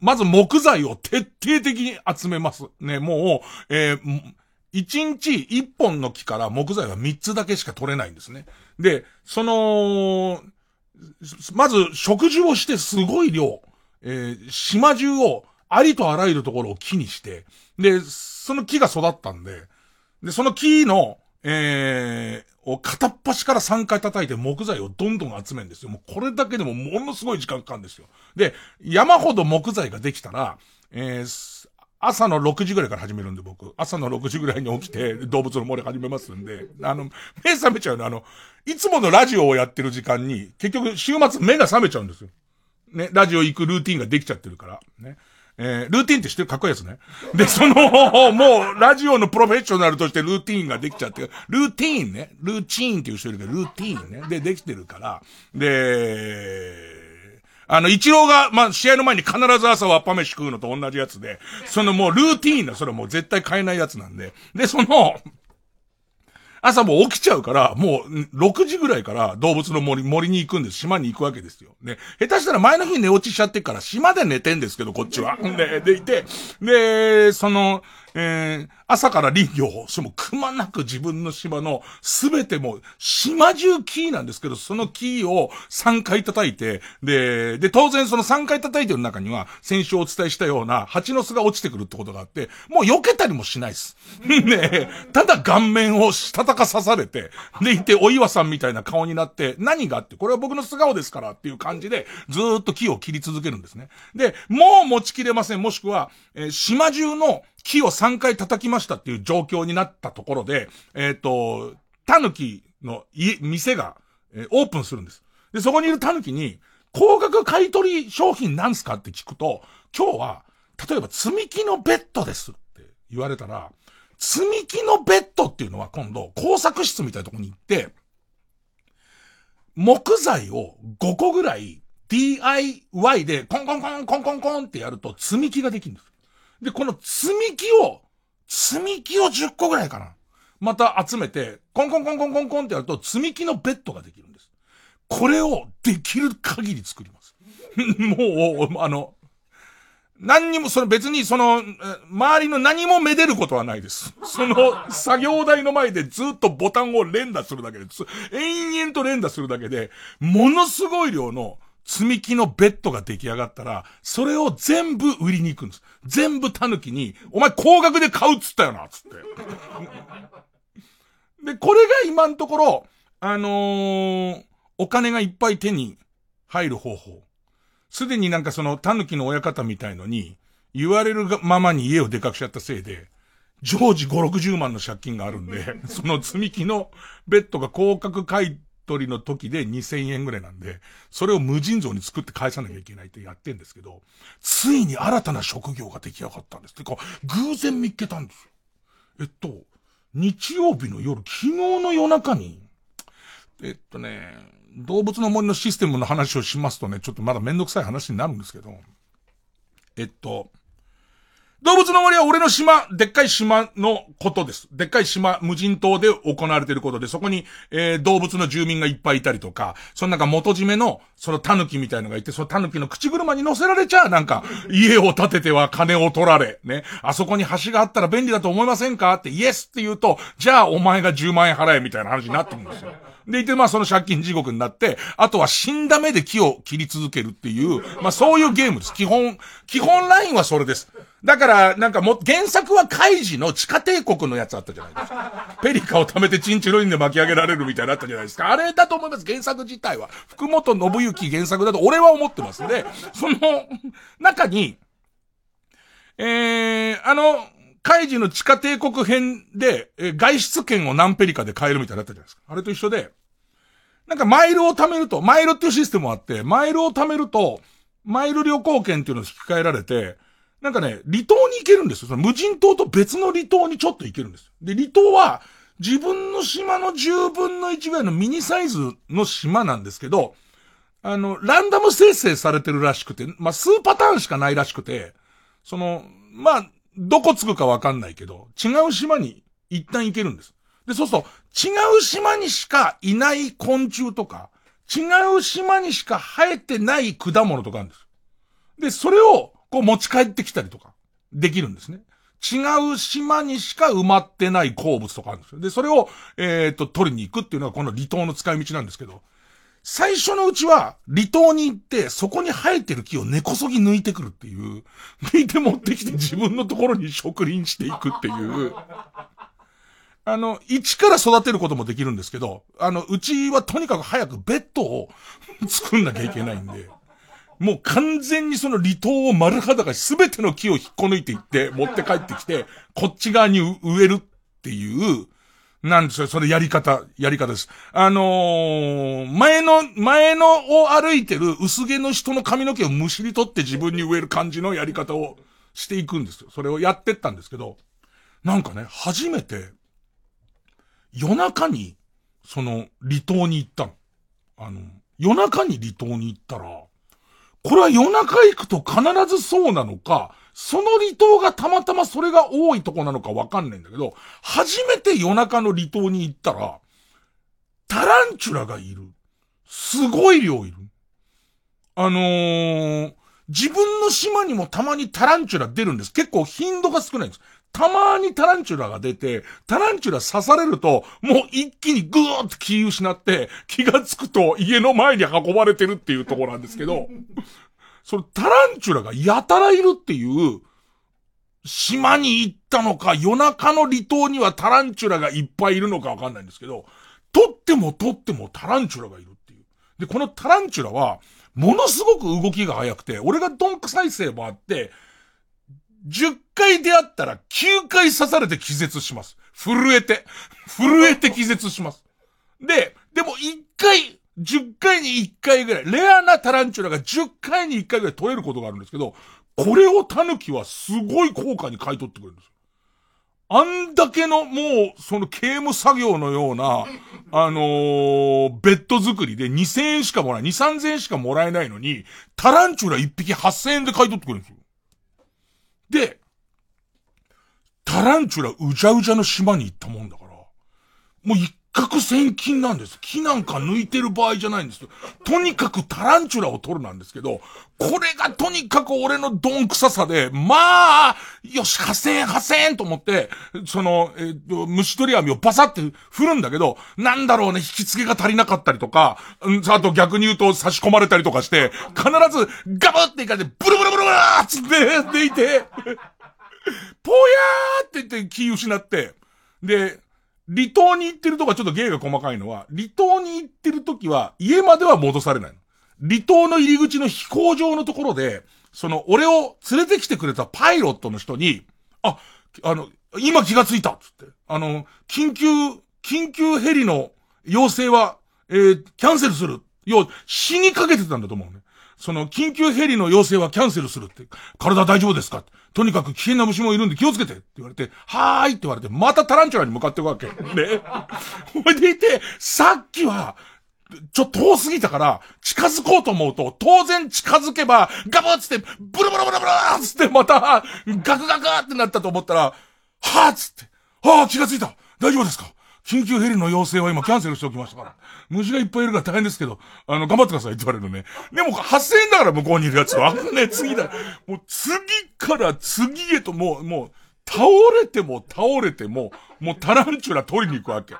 まず木材を徹底的に集めます。ね、もう、えー、一日一本の木から木材は三つだけしか取れないんですね。で、その、まず食事をしてすごい量、えー、島中をありとあらゆるところを木にして、で、その木が育ったんで、で、その木の、えー、を片っ端から3回叩いて木材をどんどん集めるんですよ。もうこれだけでもものすごい時間かかるんですよ。で、山ほど木材ができたら、えー、朝の6時ぐらいから始めるんで僕。朝の6時ぐらいに起きて動物の森始めますんで、あの、目覚めちゃうの。あの、いつものラジオをやってる時間に、結局週末目が覚めちゃうんですよ。ね、ラジオ行くルーティンができちゃってるから。ね。えー、ルーティンって知ってるかっこいいやつね。で、その、もう、ラジオのプロフェッショナルとしてルーティンができちゃって、ルーティンね。ルーチーンっていう人いるけど、ルーティーンね。で、できてるから。で、あの、一郎が、まあ、試合の前に必ず朝はっぱ飯食うのと同じやつで、そのもうルーティーンだ、それはもう絶対変えないやつなんで。で、その、朝もう起きちゃうから、もう、6時ぐらいから動物の森、森に行くんです。島に行くわけですよ。ね。下手したら前の日寝落ちしちゃってから、島で寝てんですけど、こっちは。で、でいて、で、その、えー、朝から林業を、そのくまなく自分の島のすべても、島中木なんですけど、その木を3回叩いて、で、で、当然その3回叩いてる中には、先週お伝えしたような蜂の巣が落ちてくるってことがあって、もう避けたりもしないです。ねただ顔面をしたたか刺されて、でいて、お岩さんみたいな顔になって、何があって、これは僕の素顔ですからっていう感じで、ずっと木を切り続けるんですね。で、もう持ちきれません。もしくは、えー島中の木を3回叩きましたっていう状況になったところで、えっ、と、狸の家、店が、えーオープンするんです。で、そこにいる狸に、高額買取商品なんすかって聞くと、今日は、例えば積み木のベッドですって言われたら、積み木のベッドっていうのは今度、工作室みたいなところに行って、木材を5個ぐらい DIY でコンコンコンコンコンコンってやると積み木ができるんです。で、この積み木を、積み木を10個ぐらいかな。また集めて、コンコンコンコンコンコンってやると積み木のベッドができるんです。これをできる限り作ります。もう、あの、何にも、その別にその、周りの何もめでることはないです。その、作業台の前でずっとボタンを連打するだけです。延々と連打するだけで、ものすごい量の積み木のベッドが出来上がったら、それを全部売りに行くんです。全部狸に、お前高額で買うっつったよな、つって。で、これが今のところ、あのーお金がいっぱい手に入る方法。すでになんかその、狸の親方みたいのに、言われるがままに家をでかくしちゃったせいで、常時5、60万の借金があるんで、その積み木のベッドが高額買い取りの時で2000円ぐらいなんで、それを無尽蔵に作って返さなきゃいけないってやってんですけど、ついに新たな職業が出来上がったんです。てか、偶然見っけたんですよ。えっと、日曜日の夜、昨日の夜中に、えっとね、動物の森のシステムの話をしますとね、ちょっとまだめんどくさい話になるんですけど、えっと、動物の森は俺の島、でっかい島のことです。でっかい島、無人島で行われていることで、そこに、えー動物の住民がいっぱいいたりとか、そのなんか元締めの、その狸みたいのがいて、その狸の口車に乗せられちゃう、なんか、家を建てては金を取られ、ね、あそこに橋があったら便利だと思いませんか？って、イエスって言うと、じゃあお前が10万円払え、みたいな話になってくるんですよ。でいて、まあその借金地獄になって、あとは死んだ目で木を切り続けるっていう、まあそういうゲームです。基本、基本ラインはそれです。だから、なんかも、原作はカイジの地下帝国のやつあったじゃないですか。ペリカを貯めてチンチロインで巻き上げられるみたいなあったじゃないですか。あれだと思います。原作自体は。福本信之原作だと俺は思ってますんで、その、中に、えー、あの、カイジの地下帝国編で、え外出券を何ペリカで買えるみたいになったじゃないですか。あれと一緒で、なんかマイルを貯めると、マイルっていうシステムがあって、マイルを貯めると、マイル旅行券っていうのを引き換えられて、なんかね、離島に行けるんですよ。その無人島と別の離島にちょっと行けるんです。で、離島は、自分の島の10分の1ぐらいのミニサイズの島なんですけど、あの、ランダム生成されてるらしくて、まあ、数パターンしかないらしくて、その、まあ、どこ着くかわかんないけど、違う島に一旦行けるんです。で、そうすると、違う島にしかいない昆虫とか、違う島にしか生えてない果物とかあるんです。で、それを、こう持ち帰ってきたりとか、できるんですね。違う島にしか埋まってない鉱物とかあるんですよ。で、それを、えっ、と、取りに行くっていうのがこの離島の使い道なんですけど、最初のうちは、離島に行って、そこに生えてる木を根こそぎ抜いてくるっていう、抜いて持ってきて自分のところに植林していくっていう、あの、一から育てることもできるんですけど、あの、うちはとにかく早くベッドを作んなきゃいけないんで、もう完全にその離島を丸裸すべての木を引っこ抜いていって、持って帰ってきて、こっち側に植えるっていう、なんですよ、それやり方、やり方です。あのー前の、前のを歩いてる薄毛の人の髪の毛をむしり取って自分に植える感じのやり方をしていくんですよ。それをやってったんですけど、なんかね、初めて、夜中に、その、離島に行ったの。あの、夜中に離島に行ったら、これは夜中行くと必ずそうなのか、その離島がたまたまそれが多いとこなのかわかんないんだけど、初めて夜中の離島に行ったら、タランチュラがいる。すごい量いる。あのー、自分の島にもたまにタランチュラ出るんです。結構頻度が少ないんです。たまにタランチュラが出て、タランチュラ刺されると、もう一気にぐーっと気失って、気がつくと家の前に運ばれてるっていうところなんですけど、そのタランチュラがやたらいるっていう、島に行ったのか、夜中の離島にはタランチュラがいっぱいいるのかわかんないんですけど、取っても取ってもタランチュラがいるっていう。で、このタランチュラは、ものすごく動きが速くて、俺がドンク再生もあって、10回出会ったら9回刺されて気絶します。震えて。震えて気絶します。で、でも1回、10回に1回ぐらい、レアなタランチュラが10回に1回ぐらい取れることがあるんですけど、これをタヌキはすごい効果に買い取ってくれるんですよ。あんだけのもう、その刑務作業のような、あのーベッド作りで2000円しかもらえ、2、3000円しかもらえないのに、タランチュラ1匹8000円で買い取ってくれるんですよ。で、タランチュラうじゃうじゃの島に行ったもんだから、もう一攫千金なんです。木なんか抜いてる場合じゃないんですよ。とにかくタランチュラを取るなんですけど、これがとにかく俺のドン臭ささで、まあ、よし、8000円、8000円と思って、その、えっ、と、虫取り網をバサって振るんだけど、なんだろうね、引き付けが足りなかったりとか、うんあと逆に言うと差し込まれたりとかして、必ずガブっていかれて、ブルブルブルブルーっつって、でいて、ぽやーって言って気失って、で、離島に行ってるとかちょっと芸が細かいのは、離島に行ってる時は家までは戻されない。離島の入り口の飛行場のところで、その俺を連れてきてくれたパイロットの人に、あ、あの、今気がついたっつって。あの、緊急、緊急ヘリの要請は、えーキャンセルする。要、死にかけてたんだと思うね。その、緊急ヘリの要請はキャンセルするって。体大丈夫ですかとにかく危険な虫もいるんで気をつけてって言われて、はーいって言われて、またタランチュラに向かっていくわけ。ね。ほいでいて、さっきは、ちょっと遠すぎたから、近づこうと思うと、当然近づけば、ガブッつって、ブルブルブルブルーつって、また、ガクガクってなったと思ったら、はーっつって、ああ、気がついた大丈夫ですか？緊急ヘリの要請は今キャンセルしておきましたから。虫がいっぱいいるから大変ですけど、あの、頑張ってくださいって言われるのね。でも、8000円だから向こうにいるやつは。あね、次だ。もう次から次へともう、もう、倒れても倒れても、もうタランチュラ取りに行くわけ。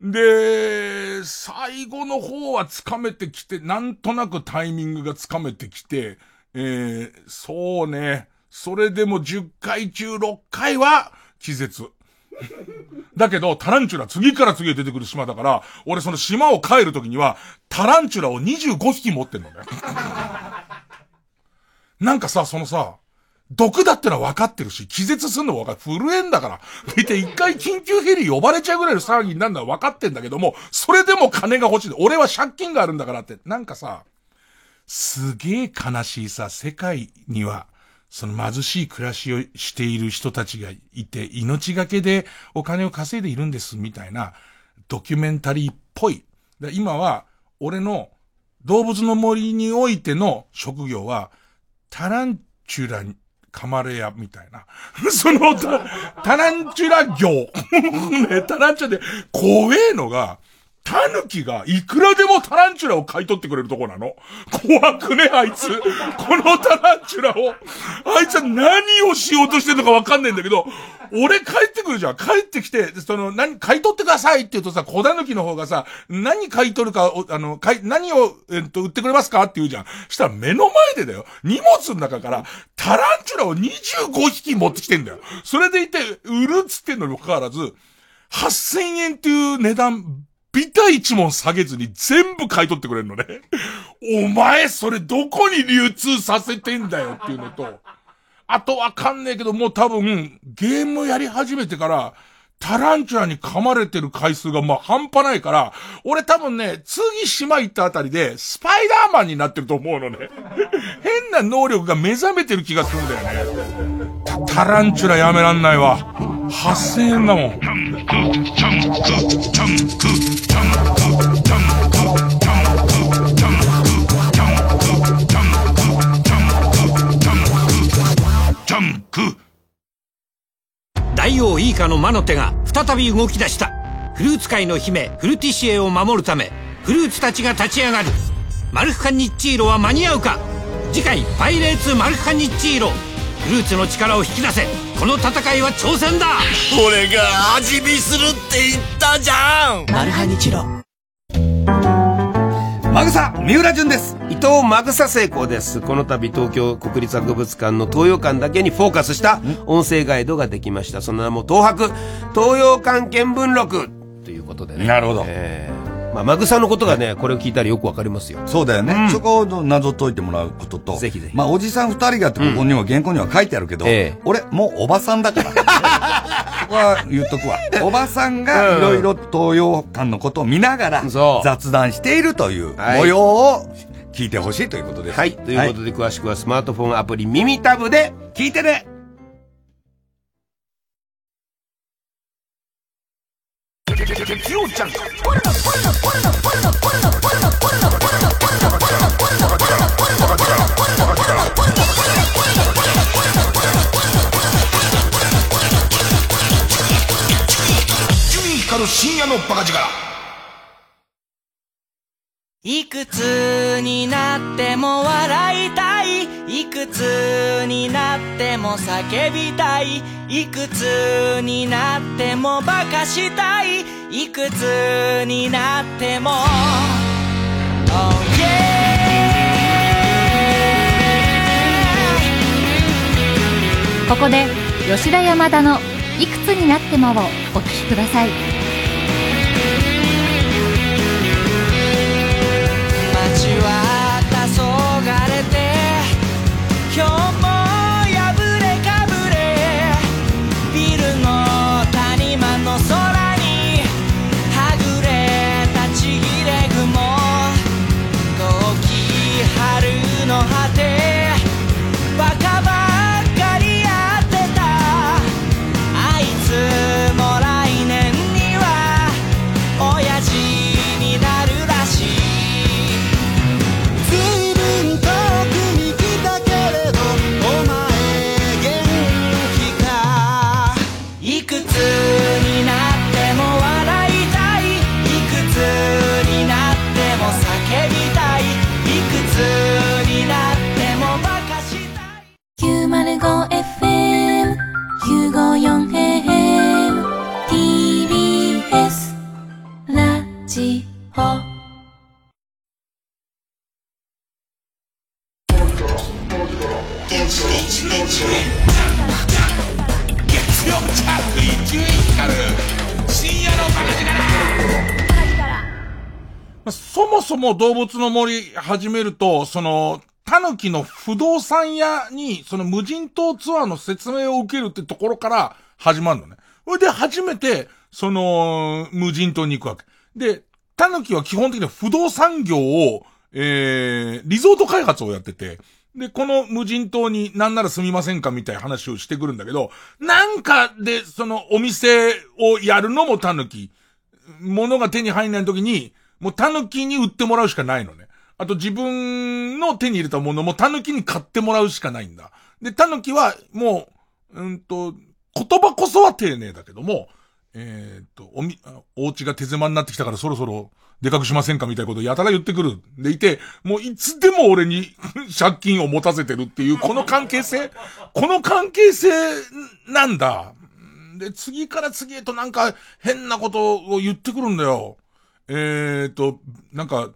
で、最後の方はつかめてきて、なんとなくタイミングがつかめてきて、えー、そうね。それでも10回中6回は気絶。だけど、タランチュラ次から次へ出てくる島だから、俺その島を帰るときには、タランチュラを25匹持ってんのね。なんかさ、そのさ、毒だってのは分かってるし、気絶すんのも分かる。震えんだから。見て一回緊急ヘリ呼ばれちゃうぐらいの騒ぎになるのは分かってんだけども、それでも金が欲しい。俺は借金があるんだからって。なんかさ、すげえ悲しいさ、世界には、その貧しい暮らしをしている人たちがいて、命がけでお金を稼いでいるんです、みたいな、ドキュメンタリーっぽい。今は、俺の動物の森においての職業は、タランチュラに、噛まれ屋みたいな。そのタ、タランチュラ業。ね、タランチュラで、怖えのが、タヌキがいくらでもタランチュラを買い取ってくれるとこなの？怖くね、あいつ。このタランチュラを。あいつは何をしようとしてるのかわかんないんだけど、俺帰ってくるじゃん。帰ってきて、その、何、買い取ってくださいって言うとさ、小タヌキの方がさ、何買い取るか、あの、買い、何を、えっと、売ってくれますかって言うじゃん。したら目の前でだよ。荷物の中から、タランチュラを25匹持ってきてんだよ。それでいて、売るっつってんのにもかかわらず、8000円っていう値段、ビタ一問下げずに全部買い取ってくれるのね。お前それどこに流通させてんだよっていうのと、あとわかんねえけどもう多分ゲームやり始めてから、タランチュラに噛まれてる回数がまあ半端ないから、俺多分ね、次島行ったあたりで、スパイダーマンになってると思うのね。変な能力が目覚めてる気がするんだよね。タランチュラやめらんないわ。8000円だもん。大王イーカの魔の手が再び動き出した。フルーツ界の姫フルティシエを守るためフルーツたちが立ち上がる。マルフカニッチーロは間に合うか？次回「パイレーツマルフカニッチーロ」フルーツの力を引き出せ。この戦いは挑戦だ！俺が味見するって言ったじゃん！マルハニチロマグサ三浦淳です。伊藤マグサ成功です。この度東京国立博物館の東洋館だけにフォーカスした音声ガイドができました。その名も東博東洋館見聞録ということでね。なるほど、えーまあ、マグサのことがね、これを聞いたらよくわかりますよ。そうだよね。うん、そこを謎解いてもらうことと。ぜひぜひ。まあ、おじさん二人がってここには原稿には書いてあるけど、うんええ、俺、もうおばさんだから。ここは言っとくわ。おばさんがいろいろ東洋館のことを見ながら雑談しているという模様を聞いてほしいということです。はい。ということで、詳しくはスマートフォンアプリ耳タブで聞いてね月曜ジャンク深夜のバカ力。いくつになっても笑いたい。いくつになっても叫びたい。いくつになってもバカしたい。いくつになっても、oh ここで吉田山田の「いくつになっても」をお聴きください。月曜チャート一位光る深夜のバカ力そもそも動物の森始めると、その、タヌキの不動産屋に、その無人島ツアーの説明を受けるってところから始まるのね。それで初めて、その、無人島に行くわけ。で、タヌキは基本的には不動産業を、えー、リゾート開発をやってて、で、この無人島になんなら住みませんかみたいな話をしてくるんだけど、なんかで、そのお店をやるのもタヌキ。物が手に入んない時に、もうタヌキに売ってもらうしかないのね。あと自分の手に入れたものもタヌキに買ってもらうしかないんだ。で、タヌキはもう、うんと、言葉こそは丁寧だけども、えー、っと、おみ、お家が手狭になってきたからそろそろでかくしませんかみたいなことをやたら言ってくる。でいて、もういつでも俺に 借金を持たせてるっていう、この関係性？この関係性なんだ。で、次から次へとなんか変なことを言ってくるんだよ。えー、っと、なんか、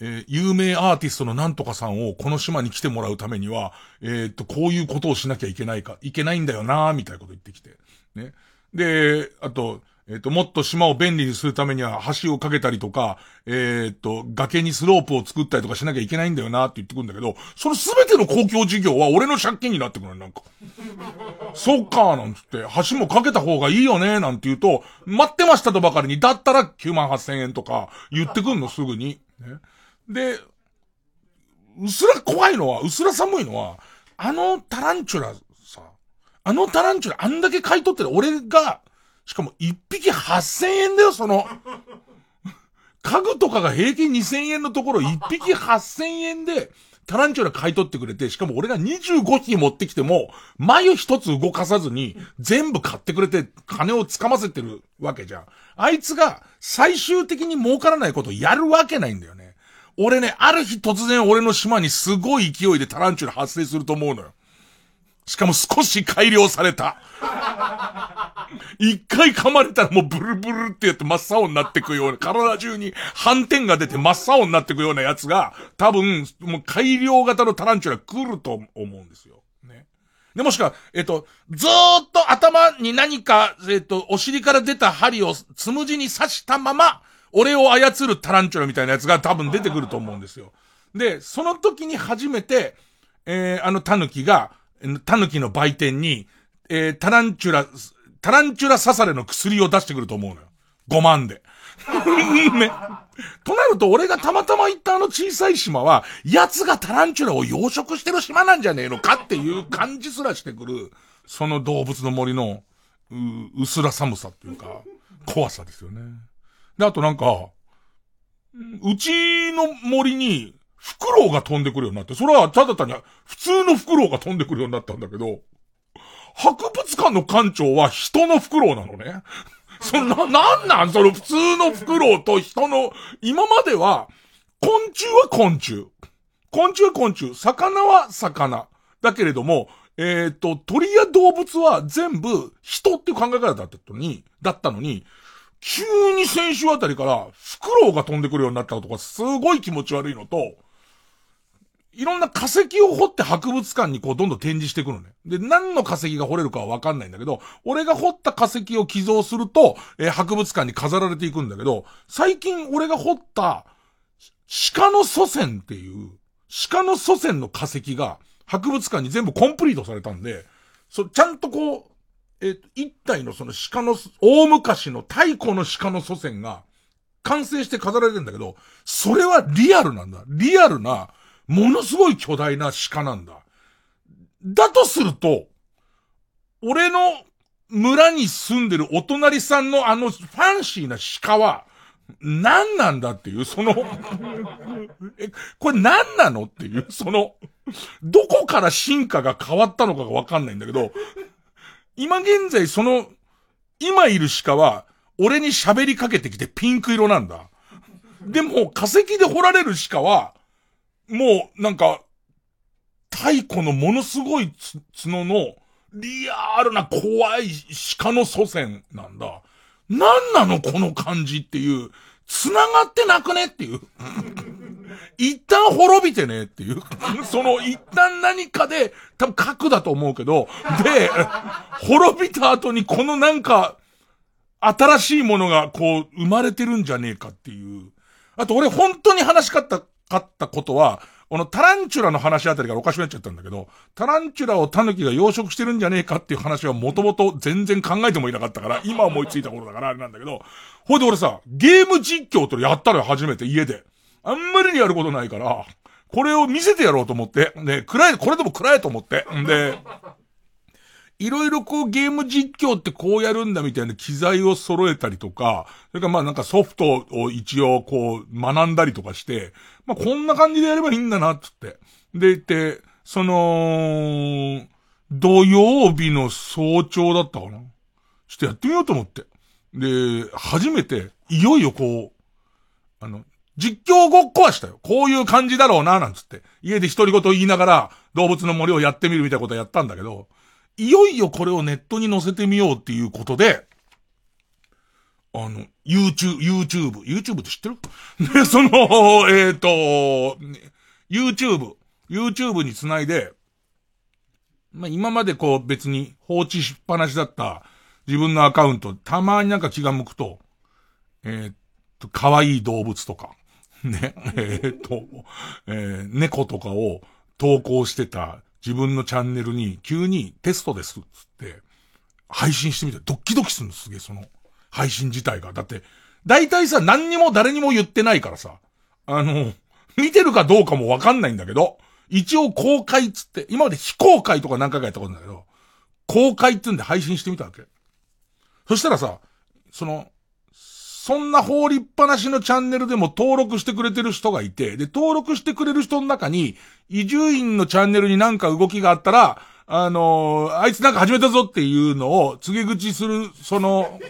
えー、有名アーティストのなんとかさんをこの島に来てもらうためには、えー、っと、こういうことをしなきゃいけないか、いけないんだよなみたいなこと言ってきて。ね。で、あと、えっ、と、もっと島を便利にするためには橋を架けたりとか、えっ、と、崖にスロープを作ったりとかしなきゃいけないんだよなって言ってくるんだけど、そのすべての公共事業は俺の借金になってくるなんか。そっかーなんつって、橋も架けた方がいいよねーなんて言うと、待ってましたとばかりに、だったら9万8千円とか言ってくんのすぐに。ね、で、うすら怖いのは、うすら寒いのは、あのタランチュラさ、あのタランチュラあんだけ買い取ってる俺が、しかも一匹8000円だよ、その。家具とかが平均2000円のところ一匹8000円で、タランチュラ買い取ってくれて、しかも俺が25匹持ってきても、眉一つ動かさずに、全部買ってくれて、金をつかませてるわけじゃん。あいつが、最終的に儲からないことをやるわけないんだよね。俺ね、ある日突然俺の島にすごい勢いでタランチュラ発生すると思うのよ。しかも少し改良された。一回噛まれたらもうブルブルってやって真っ青になってくような、体中に斑点が出て真っ青になってくようなやつが、多分、もう改良型のタランチュラ来ると思うんですよ。ね。で、もしくは、えっと、ずーっと頭に何か、えっと、お尻から出た針をつむじに刺したまま、俺を操るタランチュラみたいなやつが多分出てくると思うんですよ。で、その時に初めて、えー、あのタヌキが、タヌキの売店に、えー、タランチュラ、タランチュラ刺されの薬を出してくると思うのよ。5万で。ね。となると、俺がたまたま行ったあの小さい島は、奴がタランチュラを養殖してる島なんじゃねえのかっていう感じすらしてくる、その動物の森の、う、薄ら寒さっていうか、怖さですよね。で、あとなんか、うちの森に、フクロウが飛んでくるようになって、それはただ単に普通のフクロウが飛んでくるようになったんだけど、博物館の館長は人のフクロウなのね。そんな、なんなん？その普通のフクロウと人の、今までは、昆虫は昆虫。昆虫は昆虫。魚は魚。だけれども、えっ、ー、と、鳥や動物は全部人っていう考え方だったのに、だったのに、急に先週あたりから、フクロウが飛んでくるようになったとか、すごい気持ち悪いのと、いろんな化石を掘って博物館にこうどんどん展示していくのね。で、何の化石が掘れるかはわかんないんだけど、俺が掘った化石を寄贈すると、えー、博物館に飾られていくんだけど、最近俺が掘った鹿の祖先っていう、鹿の祖先の化石が博物館に全部コンプリートされたんで、そ、ちゃんとこう、えー、一体のその鹿の、大昔の太古の鹿の祖先が完成して飾られてんだけど、それはリアルなんだ。リアルな、ものすごい巨大な鹿なんだ。だとすると、俺の村に住んでるお隣さんのあのファンシーな鹿は、何なんだっていう、そのえ、これ何なのっていう、その、どこから進化が変わったのかがわかんないんだけど、今現在その、今いる鹿は、俺に喋りかけてきてピンク色なんだ。でも、化石で掘られる鹿は、もう、なんか、太古のものすごい角の、リアルな怖い鹿の祖先なんだ。なんなのこの感じっていう、繋がってなくねっていう。一旦滅びてねっていう。その、一旦何かで、多分核だと思うけど、で、滅びた後にこのなんか、新しいものがこう、生まれてるんじゃねえかっていう。あと俺本当に話しかった、かったことは、このタランチュラの話あたりからおかしくなっちゃったんだけど、タランチュラをタヌキが養殖してるんじゃねえかっていう話はもともと全然考えてもいなかったから、今思いついた頃だからあれなんだけど、ほいで俺さ、ゲーム実況とやったのよ、初めて家で。あんまりにやることないから、これを見せてやろうと思って、で、暗い、これでも暗いと思って、んで、いろいろこうゲーム実況ってこうやるんだみたいな機材を揃えたりとか、それからまあなんかソフトを一応こう学んだりとかして、まあこんな感じでやればいいんだな、つって。で、言って、その、土曜日の早朝だったかな。ちょっとやってみようと思って。で、初めて、いよいよこう、あの、実況ごっこはしたよ。こういう感じだろうな、なんつって。家で独り言言いながら、動物の森をやってみるみたいなことやったんだけど、いよいよこれをネットに載せてみようっていうことで、あの、YouTube、YouTube、YouTube って知ってる？で、その、えっ、ー、と、YouTube、YouTube につないで、まあ、今までこう別に放置しっぱなしだった自分のアカウント、たまになんか気が向くと、えっ、と、可愛い動物とか、ね、えっ、と、えー、猫とかを投稿してた自分のチャンネルに急にテストですっつって、配信してみてドッキドキするんす、げえ、その、配信自体が。だって、大体さ、何にも誰にも言ってないからさ、あの、見てるかどうかもわかんないんだけど、一応公開っつって、今まで非公開とか何回かやったことなんだけど、公開って言うんで配信してみたわけ。そしたらさ、その、そんな放りっぱなしのチャンネルでも登録してくれてる人がいて、で、登録してくれる人の中に、移住院のチャンネルになんか動きがあったら、あのー、あいつなんか始めたぞっていうのを告げ口する、その、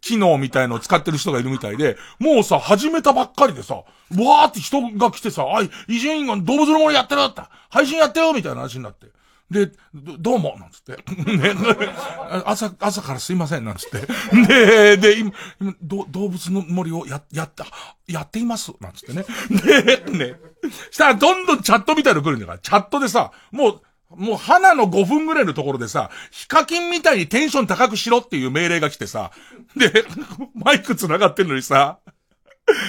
機能みたいのを使ってる人がいるみたいで、もうさ、始めたばっかりでさ、わーって人が来てさ、あい、移住院が動物の森やってるだって、配信やってよみたいな話になって。で、どうも、なんつって。ね、朝、朝からすいません、なんつって。で、で、今、今動物の森をや、やった、やっています、なんつってね。で、ね。したらどんどんチャットみたいの来るんだから、チャットでさ、もう、もう花の5分ぐらいのところでさ、ヒカキンみたいにテンション高くしろっていう命令が来てさ、で、マイク繋がってんのにさ、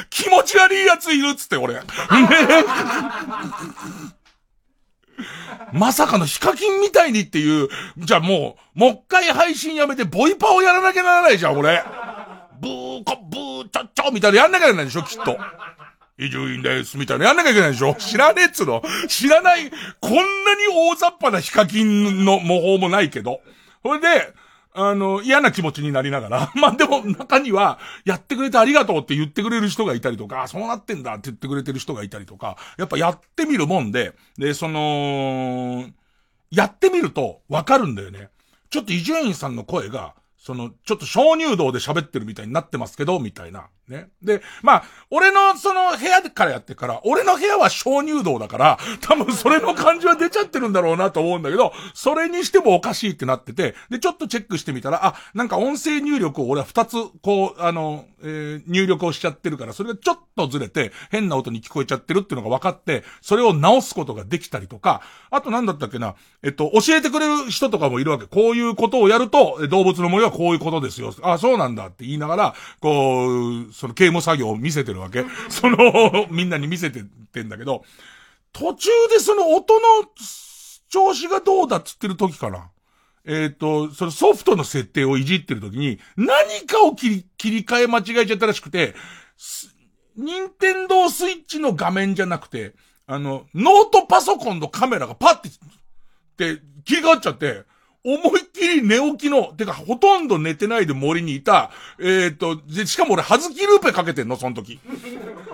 気持ち悪いやついるっつって俺。ねまさかのヒカキンみたいにっていう、じゃあもう、もう一回配信やめてボイパをやらなきゃならないじゃん、俺。ブーコ、ブー、チョッチョみたいなやんなきゃならないでしょ、きっと。伊集院です、みたいなやんなきゃいけないでしょ知らねえっつうの。知らない、こんなに大雑把なヒカキンの模倣もないけど。それで、あの、嫌な気持ちになりながら、まあ、でも中には、やってくれてありがとうって言ってくれる人がいたりとか、そうなってんだって言ってくれてる人がいたりとか、やっぱやってみるもんで、で、その、やってみるとわかるんだよね。ちょっと伊集院さんの声が、その、ちょっと鍾乳洞で喋ってるみたいになってますけど、みたいな。ね。で、まあ、俺のその部屋からやってから、俺の部屋は鍾乳洞だから、多分それの感じは出ちゃってるんだろうなと思うんだけど、それにしてもおかしいってなってて、で、ちょっとチェックしてみたら、あ、なんか音声入力を俺は二つ、こう、あの、えー、入力をしちゃってるから、それがちょっとずれて、変な音に聞こえちゃってるっていうのが分かって、それを直すことができたりとか、あとなんだったっけな、えっと、教えてくれる人とかもいるわけ。こういうことをやると、動物の森はこういうことですよ。あ、そうなんだって言いながら、こう、その刑務作業を見せてるわけ。その、みんなに見せてってんだけど、途中でその音の調子がどうだっつってる時かな。えっ、ー、と、そのソフトの設定をいじってる時に、何かを切り、切り替え間違えちゃったらしくて、任天堂スイッチの画面じゃなくて、あの、ノートパソコンのカメラがパッて、って切り替わっちゃって、思いっきり寝起きの、てかほとんど寝てないで森にいた、えっ、ー、と、で、しかも俺、はずきルーペかけてんの、その時。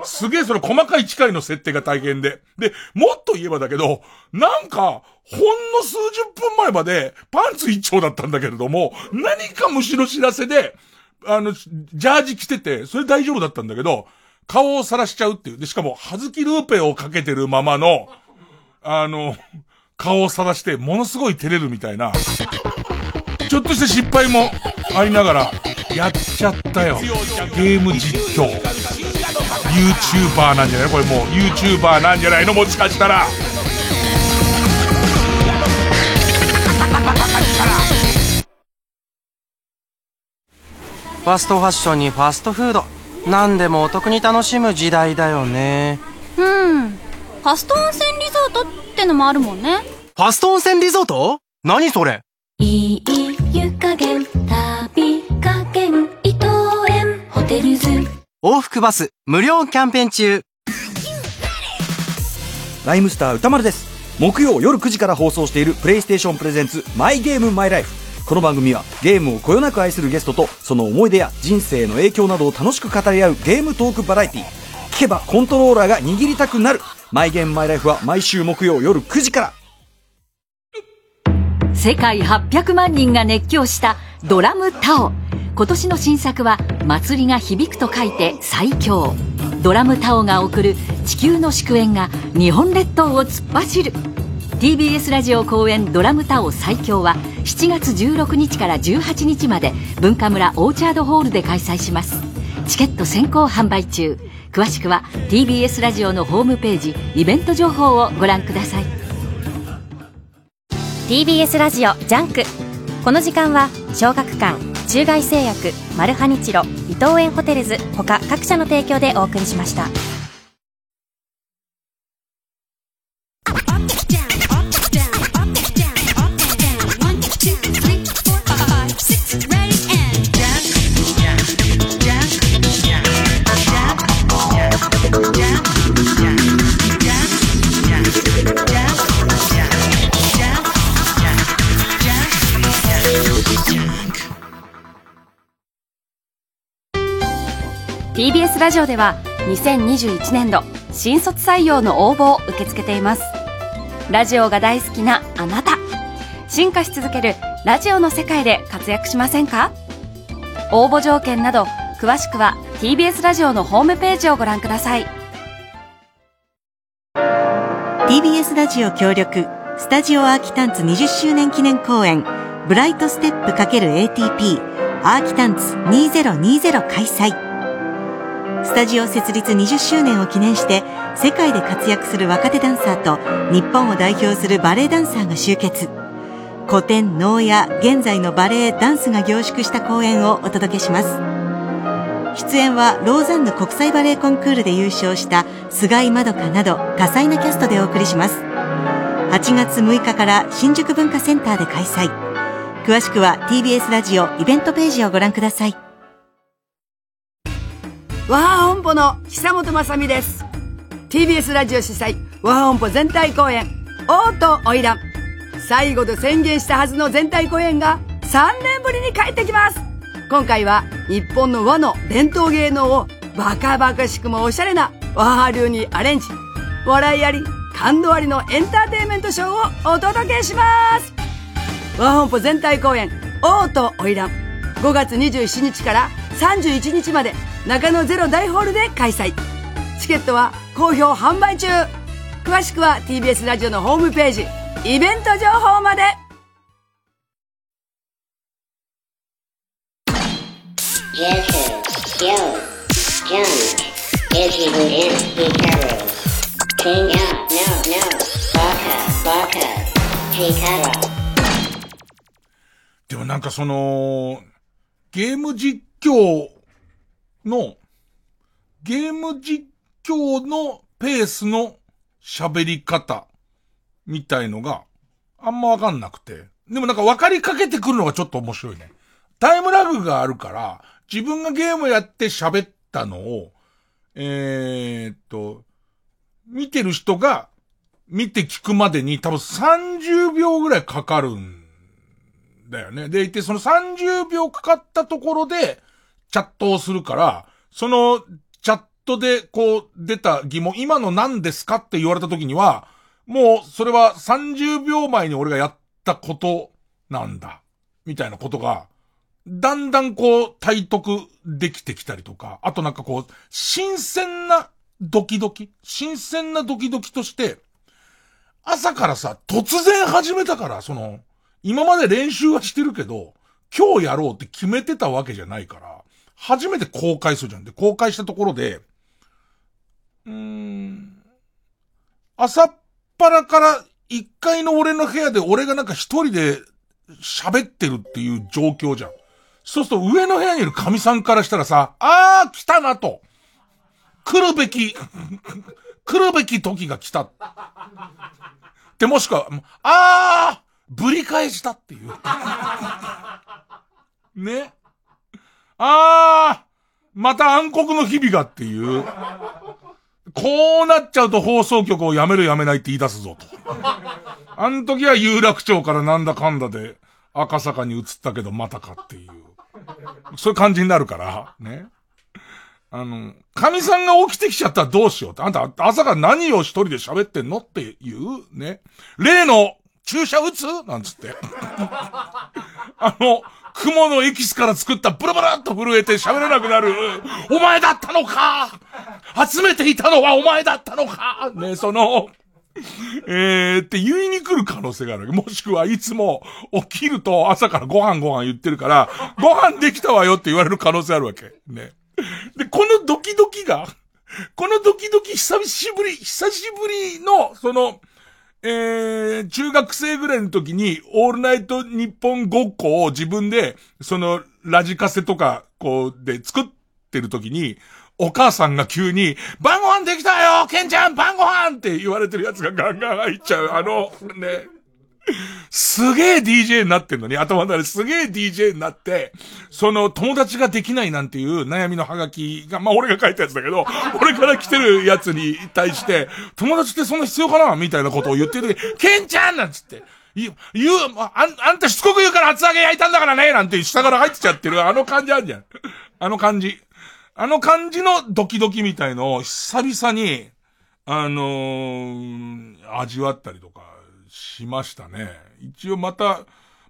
すげえそれ細かい機械の設定が大変で。で、もっと言えばだけど、なんか、ほんの数十分前まで、パンツ一丁だったんだけれども、何か虫の知らせで、あの、ジャージ着てて、それ大丈夫だったんだけど、顔を晒しちゃうっていう。で、しかも、はずきルーペをかけてるままの、あの、顔を晒して、ものすごい照れるみたいな、ちょっとした失敗もありながら、やっちゃったよ。ゲーム実況。YouTuber なんじゃない？これもう YouTuber なんじゃないの？もしかしたら。ファストファッションにファストフード。何でもお得に楽しむ時代だよね。うん。ファスト温泉リゾートってのもあるもんね。ファスト温泉リゾート？何それ？いい湯加減、旅加減、伊藤園ホテルズ。往復バス無料キャンペーン中。ライムスター歌丸です。木曜夜9時から放送しているプレイステーションプレゼンツマイゲームマイライフ。この番組はゲームをこよなく愛するゲストとその思い出や人生の影響などを楽しく語り合うゲームトークバラエティ聞けばコントローラーが握りたくなるマイゲームマイライフは毎週木曜夜9時から。世界800万人が熱狂したドラムタオ。今年の新作は祭りが響くと書いて最強。ドラムタオが送る地球の祝宴が日本列島を突っ走る。TBS ラジオ公演 DRUM TAO 最強は7月16日から18日まで Bunkamura オーチャードホールで開催します。チケット先行販売中。詳しくは TBS ラジオのホームページイベント情報をご覧ください。TBS ラジオ JUNK。この時間は小学館中外製薬マルハニチロ伊藤園ホテルズ他各社の提供でお送りしました。ラジオでは2021年度新卒採用の応募を受け付けています。ラジオが大好きなあなた。進化し続けるラジオの世界で活躍しませんか？応募条件など詳しくは TBS ラジオのホームページをご覧ください。TBS ラジオ協力スタジオアーキタンツ20周年記念公演ブライトステップ ×ATP アーキタンツ2020開催。スタジオ設立20周年を記念して世界で活躍する若手ダンサーと日本を代表するバレエダンサーが集結。古典能や現在のバレエダンスが凝縮した公演をお届けします。出演はローザンヌ国際バレエコンクールで優勝した菅井まどかなど多彩なキャストでお送りします。8月6日から新宿文化センターで開催。詳しくは TBS ラジオイベントページをご覧ください。和ハ本舗の久本雅美です。TBS ラジオ主催和ハ本舗全体公演王と花魁最後と宣言したはずの全体公演が3年ぶりに帰ってきます。今回は日本の和の伝統芸能をバカバカしくもおしゃれな和ハ流にアレンジ笑いあり感動ありのエンターテインメントショーをお届けします。和本舗全体公演王と花魁5月27日から31日まで中野ゼロ大ホールで開催チケットは好評販売中詳しくは TBS ラジオのホームページイベント情報まででもなんかその、ゲーム実況の、ゲーム実況のペースの喋り方みたいのがあんまわかんなくて。でもなんか分かりかけてくるのがちょっと面白いね。タイムラグがあるから、自分がゲームやって喋ったのを、えー、っと、見てる人が見て聞くまでに多分30秒ぐらいかかるんだよね。でいて、その30秒かかったところで、チャットをするから、その、チャットでこう出た疑問、今の何ですかって言われた時には、もうそれは30秒前に俺がやったことなんだ。みたいなことが、だんだんこう体得できてきたりとか、あとなんかこう、新鮮なドキドキ新鮮なドキドキとして、朝からさ、突然始めたから、その、今まで練習はしてるけど、今日やろうって決めてたわけじゃないから、初めて公開するじゃん。で、公開したところで、うーん、朝っぱらから1階の俺の部屋で俺がなんか一人で喋ってるっていう状況じゃん。そうすると上の部屋にいる神さんからしたらさ、あー来たなと。来るべき、来るべき時が来た。で、もしくは、あーぶり返したっていう。ね。あーまた暗黒の日々がっていう。こうなっちゃうと放送局をやめるやめないって言い出すぞと。あの時は有楽町からなんだかんだで赤坂に移ったけどまたかっていう。そういう感じになるから、ね。あの、神さんが起きてきちゃったらどうしようって。あんた朝から何を一人で喋ってんのっていう、ね。例の注射打つ？なんつって。あの、雲のエキスから作ったブルブルっと震えて喋れなくなる。お前だったのか集めていたのはお前だったのかね、その、えー、って言いに来る可能性がある。もしくはいつも起きると朝からご飯ご飯言ってるから、ご飯できたわよって言われる可能性あるわけ。ね。で、このドキドキが、このドキドキ久しぶり、久しぶりの、その、えー、中学生ぐらいの時に、オールナイト日本ごっこを自分で、その、ラジカセとか、こう、で作ってる時に、お母さんが急に、晩ご飯できたよケンちゃん晩ご飯って言われてるやつがガンガン入っちゃう。あの、ね。すげえ DJ になってんのに、頭の中ですげえ DJ になって、その友達ができないなんていう悩みのハガキが、まあ俺が書いたやつだけど、俺から来てるやつに対して、友達ってそんな必要かなみたいなことを言ってる時、ケンちゃんなんつって、言う、言う、あん、あんたしつこく言うから厚揚げ焼いたんだからねなんて下から入ってちゃってる、あの感じあるじゃん。あの感じ。あの感じのドキドキみたいのを久々に、あのー、味わったりとしましたね。一応また、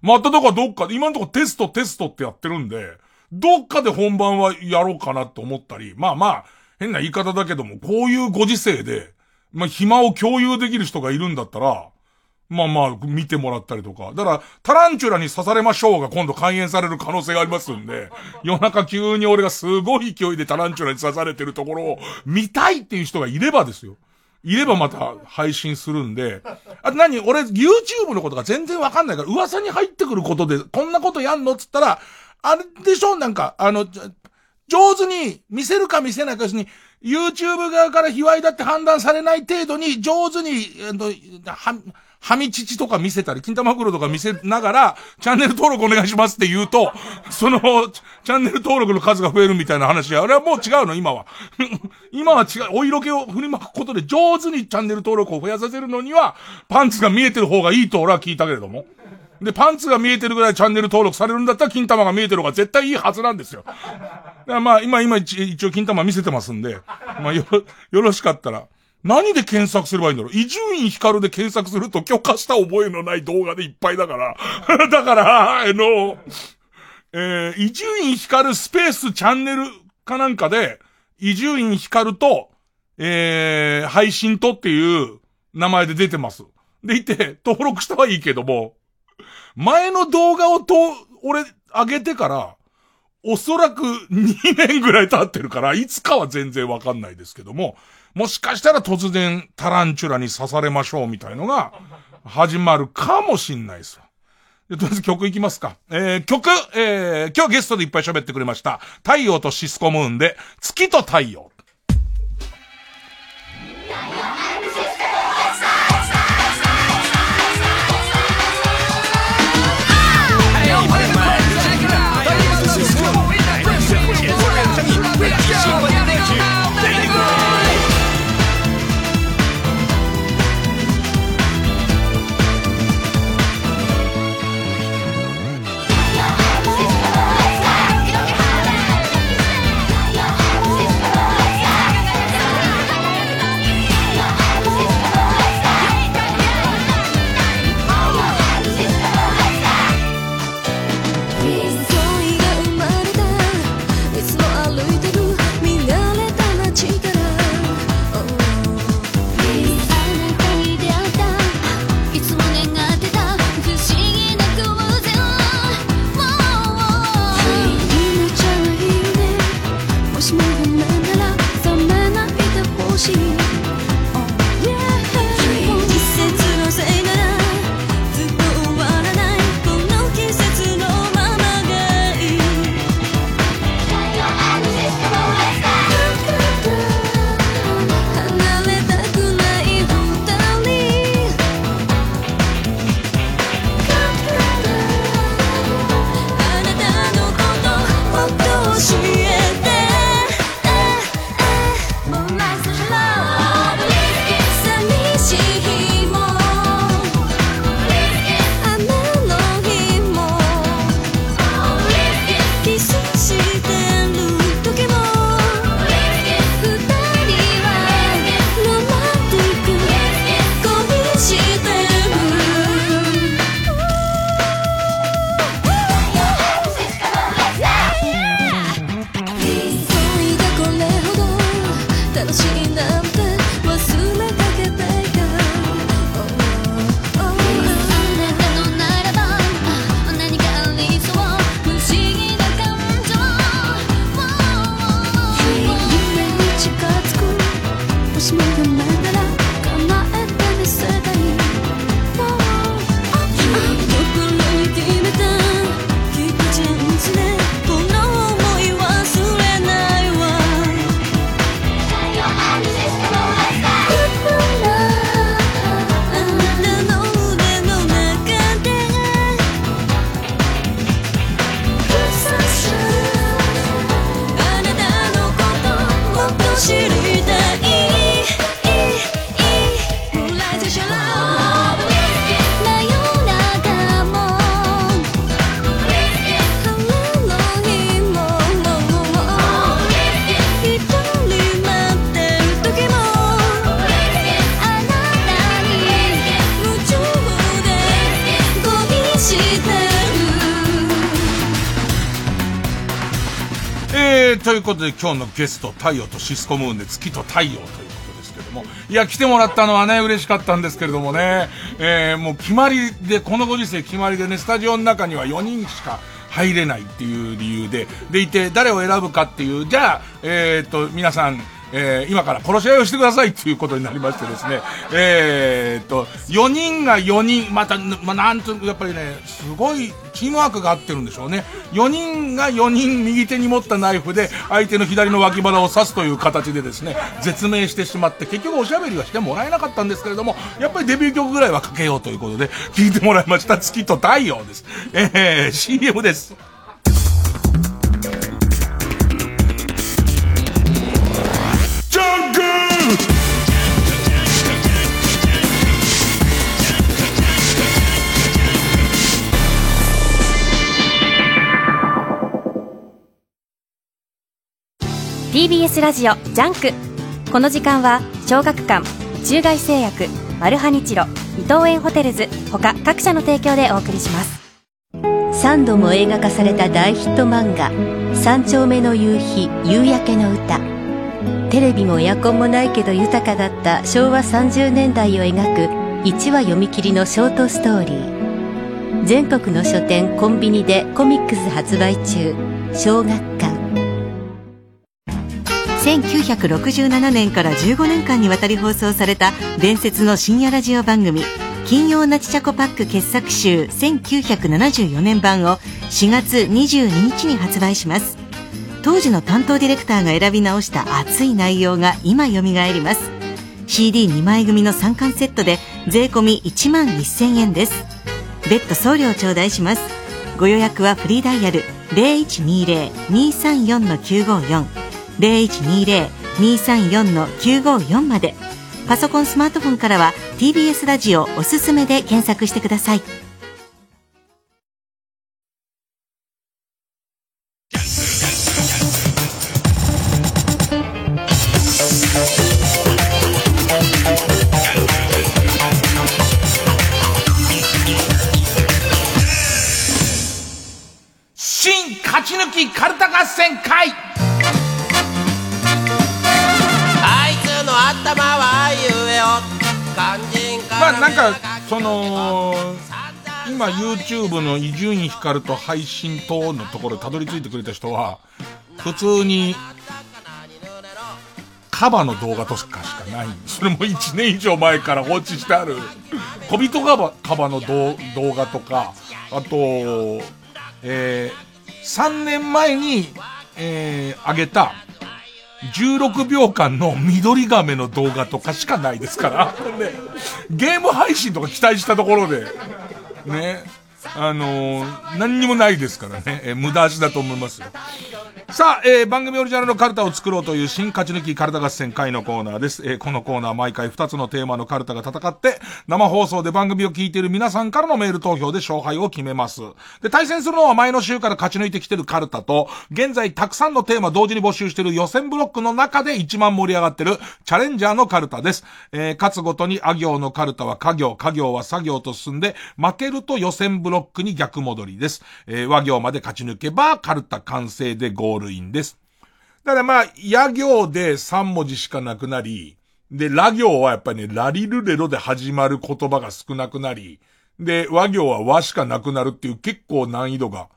またどかどっかで、今のところテストテストってやってるんで、どっかで本番はやろうかなって思ったり、まあまあ、変な言い方だけども、こういうご時世で、まあ暇を共有できる人がいるんだったら、まあまあ、見てもらったりとか。だから、タランチュラに刺されましょうが今度開演される可能性がありますんで、夜中急に俺がすごい勢いでタランチュラに刺されてるところを見たいっていう人がいればですよ。いればまた配信するんで、あと何？俺 YouTube のことが全然わかんないから、噂に入ってくることで、こんなことやんの？っつったら、あれでしょ？なんか、あの、上手に見せるか見せないかに、YouTube 側から卑猥だって判断されない程度に上手に、えっと、は、はみ乳とか見せたり、金玉袋とか見せながら、チャンネル登録お願いしますって言うと、その、チャンネル登録の数が増えるみたいな話あれはもう違うの、今は。今は違う。お色気を振りまくことで上手にチャンネル登録を増やさせるのには、パンツが見えてる方がいいと俺は聞いたけれども。で、パンツが見えてるぐらいチャンネル登録されるんだったら金玉が見えてる方が絶対いいはずなんですよ。だからまあ、今、今一応金玉見せてますんで、まあよ、よろしかったら。何で検索すればいいんだろう？伊集院光で検索すると許可した覚えのない動画でいっぱいだから。だから、あの、えー、伊集院光スペースチャンネルかなんかで、伊集院光と、えー、配信とっていう名前で出てます。でいて、登録したはいいけども、前の動画をと、俺、上げてから、おそらく2年ぐらい経ってるから、いつかは全然わかんないですけども、もしかしたら突然タランチュラに刺されましょうみたいのが始まるかもしんないですわ。とりあえず曲いきますか。えー、曲、えー、今日ゲストでいっぱい喋ってくれました。太陽とシスコムーンで、月と太陽。いうことで今日のゲスト、太陽とシスコムーンで月と太陽ということですけども。いや、来てもらったのはね、嬉しかったんですけれどもね、えー、もう決まりで、このご時世決まりでね、スタジオの中には4人しか入れないっていう理由で、でいて、誰を選ぶかっていう、じゃあ、えっ、ー、と、皆さん、えー、今から殺し合いをしてくださいっていうことになりましてですね、えー、っと、4人が4人、また、まあ、なんと、やっぱりね、すごいチームワークが合ってるんでしょうね。4人が4人右手に持ったナイフで相手の左の脇腹を刺すという形でですね、絶命してしまって、結局おしゃべりはしてもらえなかったんですけれども、やっぱりデビュー曲ぐらいはかけようということで、聞いてもらいました。月と太陽です。えー、CM です。TBS ラジオ JUNK。この時間は小学館中外製薬マルハニチロ伊藤園ホテルズ他各社の提供でお送りします。3度も映画化された大ヒット漫画「三丁目の夕日夕焼けの歌」テレビもエアコンもないけど豊かだった昭和30年代を描く1話読み切りのショートストーリー。全国の書店コンビニでコミックス発売中。小学館。1967年から15年間にわたり放送された伝説の深夜ラジオ番組金曜ナチチャコパック傑作集1974年版を4月22日に発売します。当時の担当ディレクターが選び直した熱い内容が今蘇ります。CD2 枚組の3巻セットで税込1万1000円です。別途送料頂戴します。ご予約はフリーダイヤル0120-234-954 0120-234-954まで。パソコンスマートフォンからは TBS ラジオおすすめで検索してください。かその今 YouTube の伊集院光と配信等のところたどり着いてくれた人は普通にカバの動画とかしかない。それも1年以上前から放置してある。小人カバカバの動画とかあとえー、3年前にえー、上げた16秒間の緑亀の動画とかしかないですから、ね、ゲーム配信とか期待したところで、ね、あのー、何にもないですからね、えー、無駄足だと思いますよ。さあ、えー、番組オリジナルのカルタを作ろうという新勝ち抜きカルタ合戦会のコーナーです。えー、このコーナー毎回2つのテーマのカルタが戦って、生放送で番組を聞いている皆さんからのメール投票で勝敗を決めます。で、対戦するのは前の週から勝ち抜いてきてるカルタと、現在たくさんのテーマ同時に募集している予選ブロックの中で一番盛り上がってるチャレンジャーのカルタです。えー、勝つごとにあ行のカルタは家行、家行は作業と進んで、負けると予選ブロックブロックに逆戻りです。えー、和行まで勝ち抜けばカルタ完成でゴールインです。だまあ、野行で3文字しかなくなり、で、ラ行はやっぱりね、ラリルレロで始まる言葉が少なくなり、で、和行は和しかなくなるっていう結構難易度が、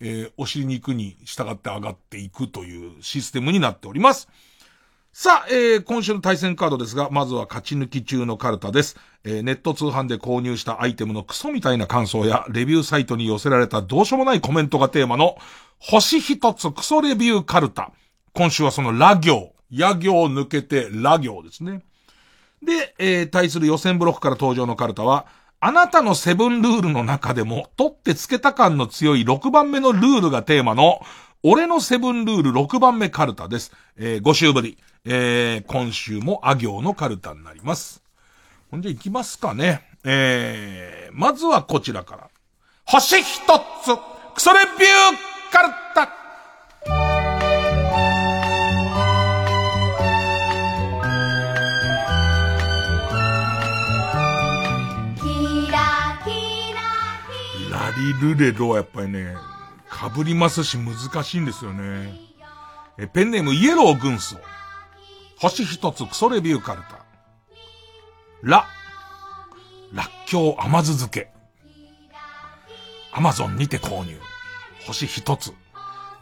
えー、お尻肉に従って上がっていくというシステムになっております。さあ、えー、今週の対戦カードですが、まずは勝ち抜き中のカルタです。えー、ネット通販で購入したアイテムのクソみたいな感想や、レビューサイトに寄せられたどうしようもないコメントがテーマの、星一つクソレビューカルタ。今週はそのラ行、野行を抜けてラ行ですね。で、えー、対する予選ブロックから登場のカルタは、あなたのセブンルールの中でも、取ってつけた感の強い6番目のルールがテーマの、俺のセブンルール6番目カルタです。えー、5週ぶり。えー、今週もあ行のカルタになります。ほんじゃ行きますかね。えー、まずはこちらから。星一つ、クソレビューカルタリルレロはやっぱりね、被りますし難しいんですよね。えペンネームイエロー軍曹。星一つクソレビューカルタ。ラ。らっきょう甘酢漬け。アマゾンにて購入。星一つ。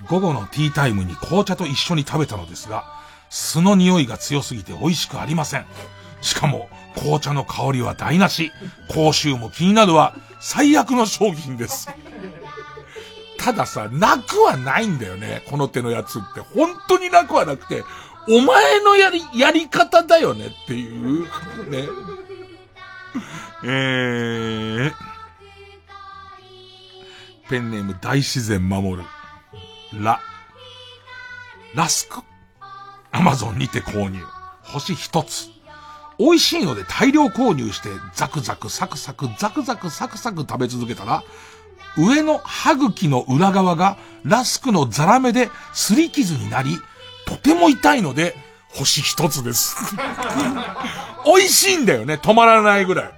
午後のティータイムに紅茶と一緒に食べたのですが、酢の匂いが強すぎて美味しくありません。しかも、紅茶の香りは台無し。口臭も気になるは、最悪の商品です。たださ、なくはないんだよね。この手のやつって。本当になくはなくて、お前のやり、やり方だよねっていう、ね。えー、ペンネーム大自然守る。ラ、ラスク。アマゾンにて購入。星一つ。美味しいので大量購入して、ザクザクサクサクザクザクサクサク食べ続けたら、上の歯茎の裏側がラスクのザラメで擦り傷になり、とても痛いので、星一つです。美味しいんだよね、止まらないぐらい。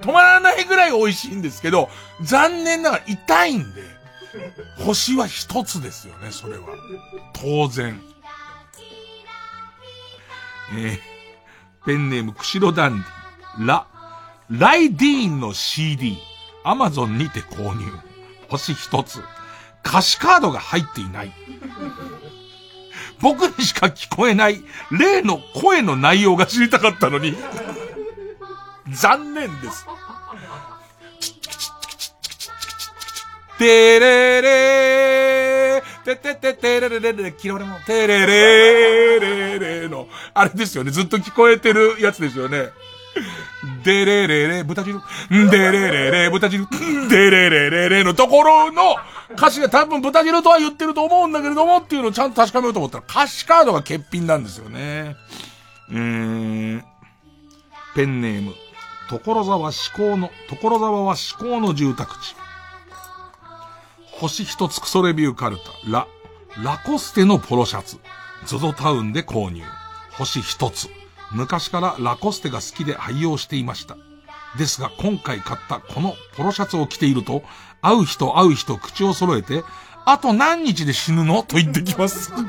止まらないぐらい美味しいんですけど、残念ながら痛いんで、星は一つですよね、それは。当然。えー、ペンネーム、釧路ダンディ、ラ、ライディーンの CD、アマゾンにて購入。星一つ。歌詞カードが入っていない。僕にしか聞こえない例の声の内容が知りたかったのに残念です。てれれー、ててててれれれれ、嫌われも、てれれれれの、あれですよね。ずっと聞こえてるやつですよね。でれれれ、豚汁。でれれれ、豚汁。でれれれれのところの歌詞が多分豚汁とは言ってると思うんだけれどもっていうのをちゃんと確かめようと思ったら歌詞カードが欠品なんですよね。うーん。ペンネーム。所沢志向の、所沢は志向の住宅地。星一つクソレビューカルタ。ラ、ラコステのポロシャツ。ゾゾタウンで購入。星一つ。昔からラコステが好きで愛用していました。ですが今回買ったこのポロシャツを着ていると、会う人会う人口を揃えて、あと何日で死ぬのと言ってきます。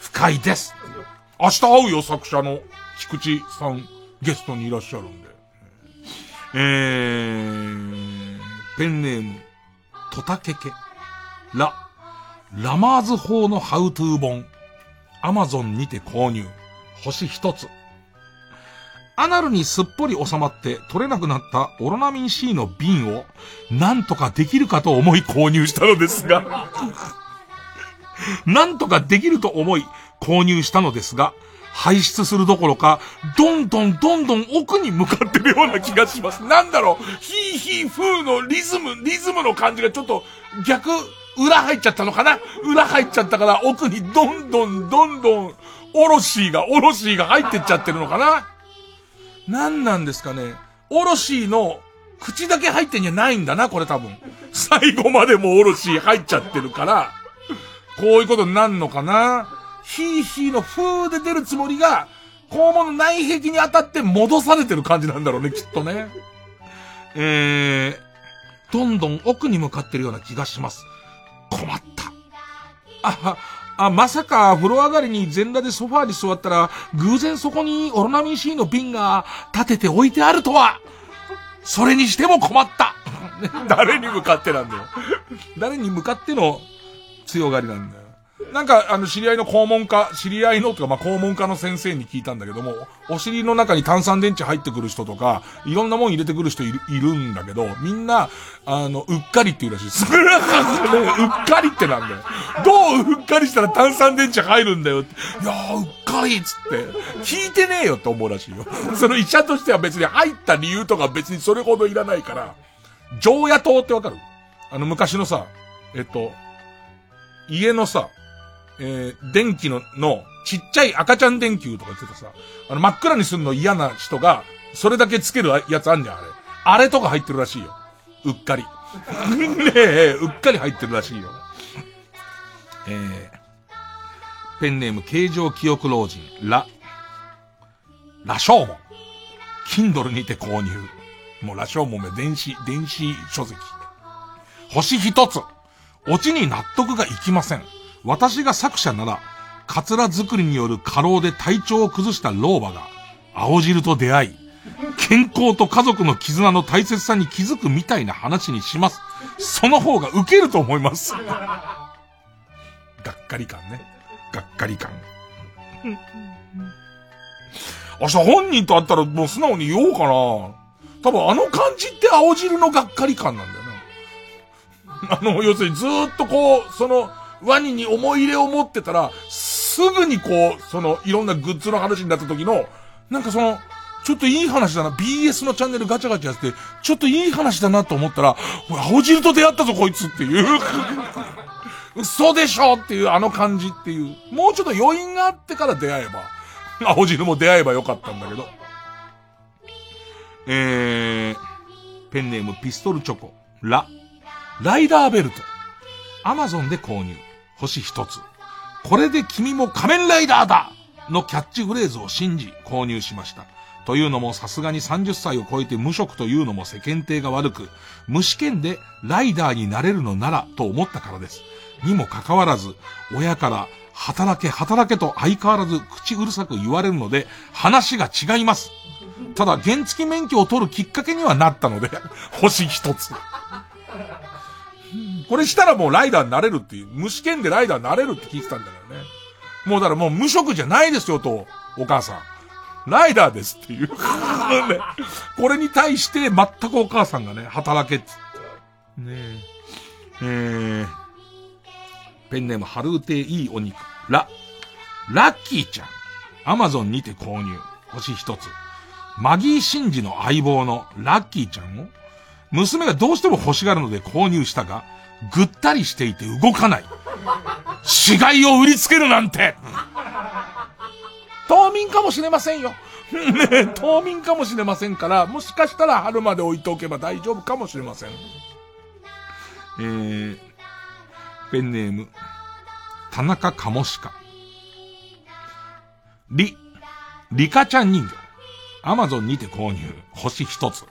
深いです。明日会うよ、作者の菊池さん、ゲストにいらっしゃるんで。えー、ペンネーム、トタケケ。ラ、ラマーズ法のハウトゥー本。アマゾンにて購入。星一つ。アナルにすっぽり収まって取れなくなったオロナミン C の瓶をなんとかできるかと思い購入したのですが なんとかできると思い購入したのですが、排出するどころか、どんどんどんどん奥に向かってるような気がします。なんだろう、ヒーヒー風のリズム、リズムの感じがちょっと逆、裏入っちゃったのかな？裏入っちゃったから奥にどんどんどんどんおろしが、おろしが入ってっちゃってるのかな？何なんですかね？おろしの口だけ入ってんじゃないんだな、これ多分。最後までもおろし入っちゃってるから、こういうことになんのかな？ヒーヒーの風で出るつもりが、肛門の内壁に当たって戻されてる感じなんだろうね、きっとね。えー、どんどん奥に向かってるような気がします。困った。あは、あ、まさか、風呂上がりに全裸でソファーに座ったら、偶然そこにオロナミン C の瓶が立てて置いてあるとは。それにしても困った。誰に向かってなんだよ。誰に向かっての強がりなんだよ。なんか、あの、知り合いの肛門科、知り合いのとか、まあ、肛門科の先生に聞いたんだけども、お尻の中に炭酸電池入ってくる人とか、いろんなもん入れてくる人いる、いるんだけど、みんな、あの、うっかりって言うらしいです。うっかりってなんだよ。どううっかりしたら炭酸電池入るんだよって。いやー、うっかりっつって、聞いてねえよって思うらしいよ。その医者としては別に入った理由とか別にそれほどいらないから、常夜灯ってわかる？あの、昔のさ、えっと、家のさ、えー、電気の、の、ちっちゃい赤ちゃん電球とか言ってたさ、あの、真っ暗にするの嫌な人が、それだけつけるやつあんじゃん、あれ。あれとか入ってるらしいよ。うっかり。ねえ、うっかり入ってるらしいよ。えー、ペンネーム、形状記憶老人、ラ、ラショーモン。キンドルにて購入。もうラショーモンは電子、電子書籍。星一つ。オチに納得がいきません。私が作者なら、カツラ作りによる過労で体調を崩した老婆が、青汁と出会い、健康と家族の絆の大切さに気づくみたいな話にします。その方が受けると思います。がっかり感ね。がっかり感。明日本人と会ったらもう素直に言おうかな。多分あの感じって青汁のがっかり感なんだよな。あの、要するにずーっとこう、その、ワニに思い入れを持ってたら、すぐにこう、その、いろんなグッズの話になった時の、なんかその、ちょっといい話だな。BS のチャンネルガチャガチャやって、ちょっといい話だなと思ったら、おい青汁と出会ったぞこいつっていう。嘘でしょっていうあの感じっていう。もうちょっと余韻があってから出会えば。青汁も出会えばよかったんだけど。えー、ペンネームピストルチョコ。ラ。ライダーベルト。アマゾンで購入。星一つ。これで君も仮面ライダーだのキャッチフレーズを信じ購入しました。というのもさすがに30歳を超えて無職というのも世間体が悪く、無試験でライダーになれるのならと思ったからです。にもかかわらず、親から働け働けと相変わらず口うるさく言われるので、話が違います。ただ、原付免許を取るきっかけにはなったので、星一つ。これしたらもうライダーになれるっていう、無試験でライダーになれるって聞いてたんだからね。もうだからもう無職じゃないですよと、お母さん。ライダーですっていう。これに対して全くお母さんがね、働けっつって。ねえ。えー、ペンネーム、ハルーテいいお肉。ラ、ラッキーちゃん。アマゾンにて購入。星一つ。マギーシンジの相棒のラッキーちゃんを、娘がどうしても欲しがるので購入したが、ぐったりしていて動かない。死骸を売りつけるなんて冬眠かもしれませんよ。ね 冬眠かもしれませんから、もしかしたら春まで置いておけば大丈夫かもしれません。えー、ペンネーム、田中カモシカ。リ、リカちゃん人形。アマゾンにて購入。星一つ。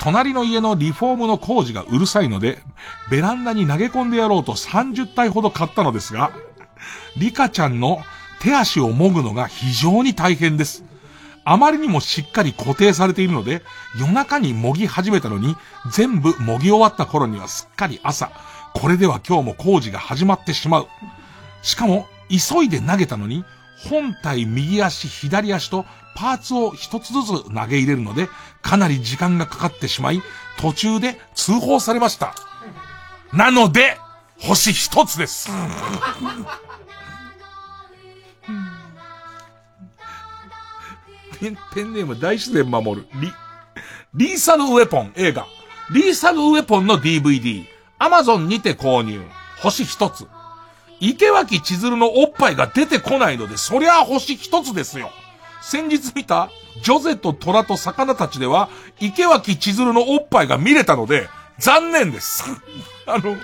隣の家のリフォームの工事がうるさいので、ベランダに投げ込んでやろうと30体ほど買ったのですが、リカちゃんの手足をもぐのが非常に大変です。あまりにもしっかり固定されているので、夜中にもぎ始めたのに、全部もぎ終わった頃にはすっかり朝。これでは今日も工事が始まってしまう。しかも、急いで投げたのに、本体右足左足とパーツを一つずつ投げ入れるので、かなり時間がかかってしまい、途中で通報されました。なので、星一つです。ペン、ペンネーム大自然守る。リ、リーサルウェポン映画。リーサルウェポンの DVD。アマゾンにて購入。星一つ。池脇千鶴のおっぱいが出てこないので、そりゃあ星一つですよ。先日見た、ジョゼと虎と魚たちでは、池脇千鶴のおっぱいが見れたので、残念です。あの、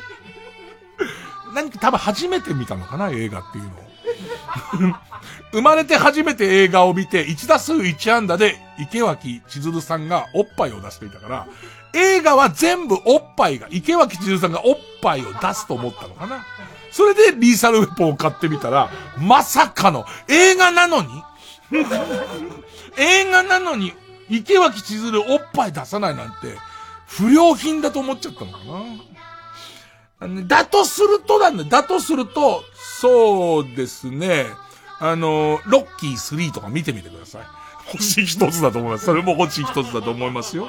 何か多分初めて見たのかな、映画っていうのを。生まれて初めて映画を見て、1打数1安打で池脇千鶴さんがおっぱいを出していたから、映画は全部おっぱいが、池脇千鶴さんがおっぱいを出すと思ったのかな。それでリーサルウェポンを買ってみたら、まさかの映画なのに映画なのに池脇千鶴おっぱい出さないなんて、不良品だと思っちゃったのかな。だとするとなんだ、だとすると、そうですね。あの、ロッキー3とか見てみてください。星一つだと思います。それも星一つだと思いますよ。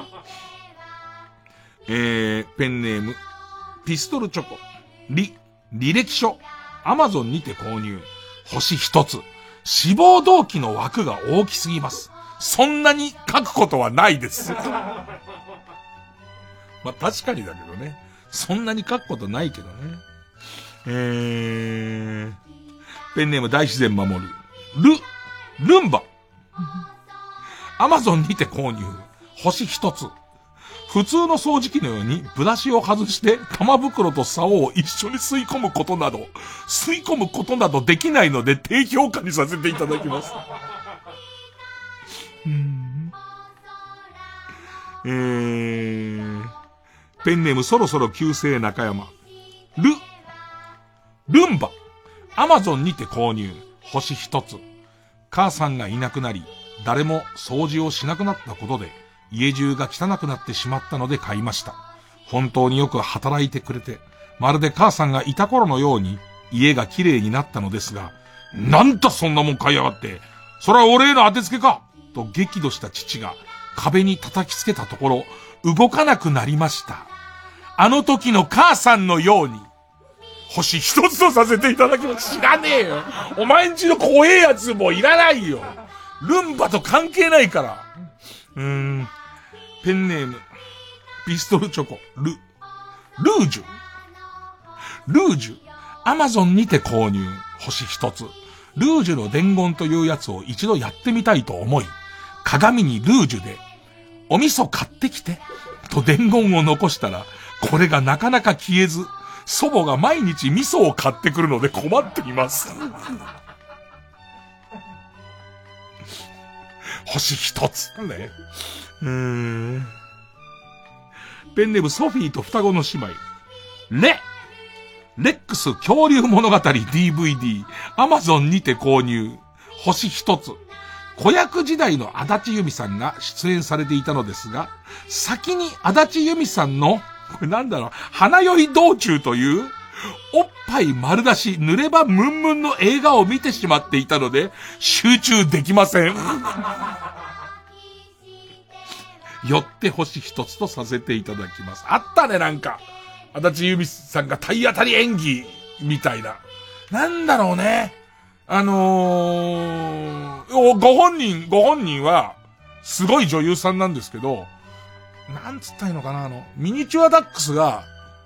えー、ペンネーム、ピストルチョコ、リ、履歴書、アマゾンにて購入、星一つ。志望動機の枠が大きすぎます。そんなに書くことはないです。まあ、確かにだけどね。そんなに書くことないけどね。えー、ペンネーム大自然守る。ル、ルンバ。アマゾンにて購入。星一つ。普通の掃除機のようにブラシを外して玉袋と竿を一緒に吸い込むことなど、吸い込むことなどできないので低評価にさせていただきます。うんえー、ペンネームそろそろ旧姓中山。ル、ルンバ。アマゾンにて購入、星一つ。母さんがいなくなり、誰も掃除をしなくなったことで、家中が汚くなってしまったので買いました。本当によく働いてくれて、まるで母さんがいた頃のように、家が綺麗になったのですが、なんだそんなもん買いやがって。それは俺への当てつけかと激怒した父が壁に叩きつけたところ、動かなくなりました。あの時の母さんのように、星一つとさせていただきます。知らねえよ。お前んちの怖えやつもいらないよ。ルンバと関係ないから。うーん。ペンネーム、ピストルチョコ、ル、ルージュルージュ、アマゾンにて購入、星一つ。ルージュの伝言というやつを一度やってみたいと思い、鏡にルージュで、お味噌買ってきて、と伝言を残したら、これがなかなか消えず、祖母が毎日味噌を買ってくるので困っています。星一つ。ね。うーん。ペンネームソフィーと双子の姉妹。レレックス恐竜物語 DVD、アマゾンにて購入。星一つ。子役時代の足立由美さんが出演されていたのですが、先に足立由美さんの、これなんだろう、花酔い道中という、おっぱい丸出し、濡ればムンムンの映画を見てしまっていたので、集中できません。よって星一つとさせていただきます。あったね、なんか。足立由美さんが体当たり演技、みたいな。なんだろうね。あのー、ご本人、ご本人は、すごい女優さんなんですけど、なんつったらいいのかな、あの、ミニチュアダックスが、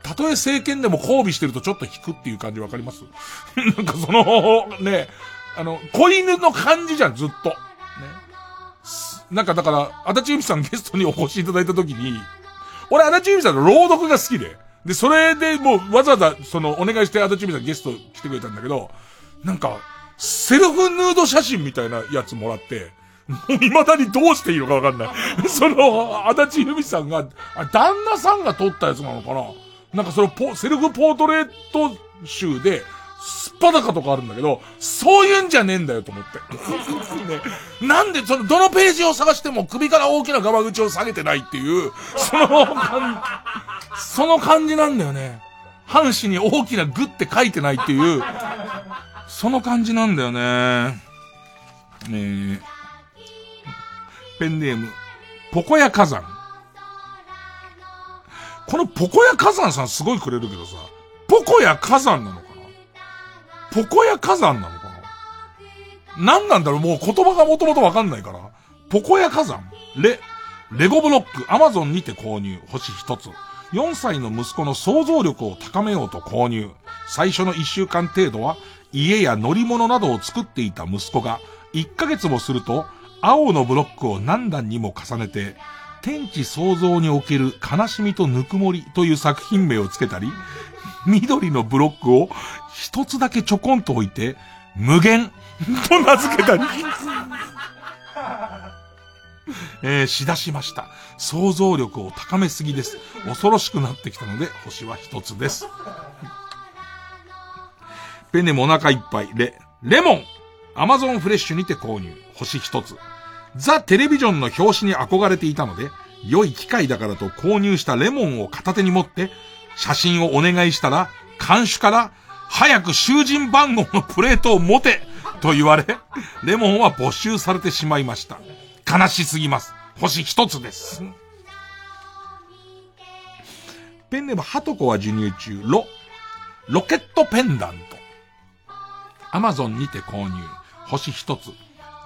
たとえ政権でも交尾してるとちょっと引くっていう感じわかります？なんかその、ね、あの、子犬の感じじゃん、ずっと。ね。なんかだから、足立由美さんゲストにお越しいただいた時に、俺足立由美さんの朗読が好きで、で、それでもうわざわざ、その、お願いして足立由美さんゲスト来てくれたんだけど、なんか、セルフヌード写真みたいなやつもらって、もう未だにどうしていいのかわかんない。その、足立由美さんが、旦那さんが撮ったやつなのかな？なんかそのポ、セルフポートレート集で、すっぱだかとかあるんだけど、そういうんじゃねえんだよと思って。ね、なんで、その、どのページを探しても首から大きなガバ口を下げてないっていう、その感、その感じなんだよね。半紙に大きなグって書いてないっていう、その感じなんだよね。え、ペンネーム、ポコヤ火山。このポコヤ火山さんすごいくれるけどさ、ポコヤ火山なのかな？ポコヤ火山なのかな？何なんだろう？もう言葉がもともとわかんないから。ポコヤ火山レ、レゴブロック、アマゾンにて購入、星一つ。4歳の息子の想像力を高めようと購入。最初の1週間程度は、家や乗り物などを作っていた息子が、1ヶ月もすると、青のブロックを何段にも重ねて、天地創造における悲しみとぬくもりという作品名をつけたり、緑のブロックを一つだけちょこんと置いて、無限 と名付けたり、えー、しだしました。想像力を高めすぎです。恐ろしくなってきたので、星は一つです。ペネもお腹いっぱい、レ、レモンアマゾンフレッシュにて購入。星一つ。ザ・テレビジョンの表紙に憧れていたので、良い機会だからと購入したレモンを片手に持って、写真をお願いしたら、監守から、早く囚人番号のプレートを持てと言われ、レモンは没収されてしまいました。悲しすぎます。星一つです。ペンネーム、ハトコは授乳中、ロ、ロケットペンダント。アマゾンにて購入。星一つ。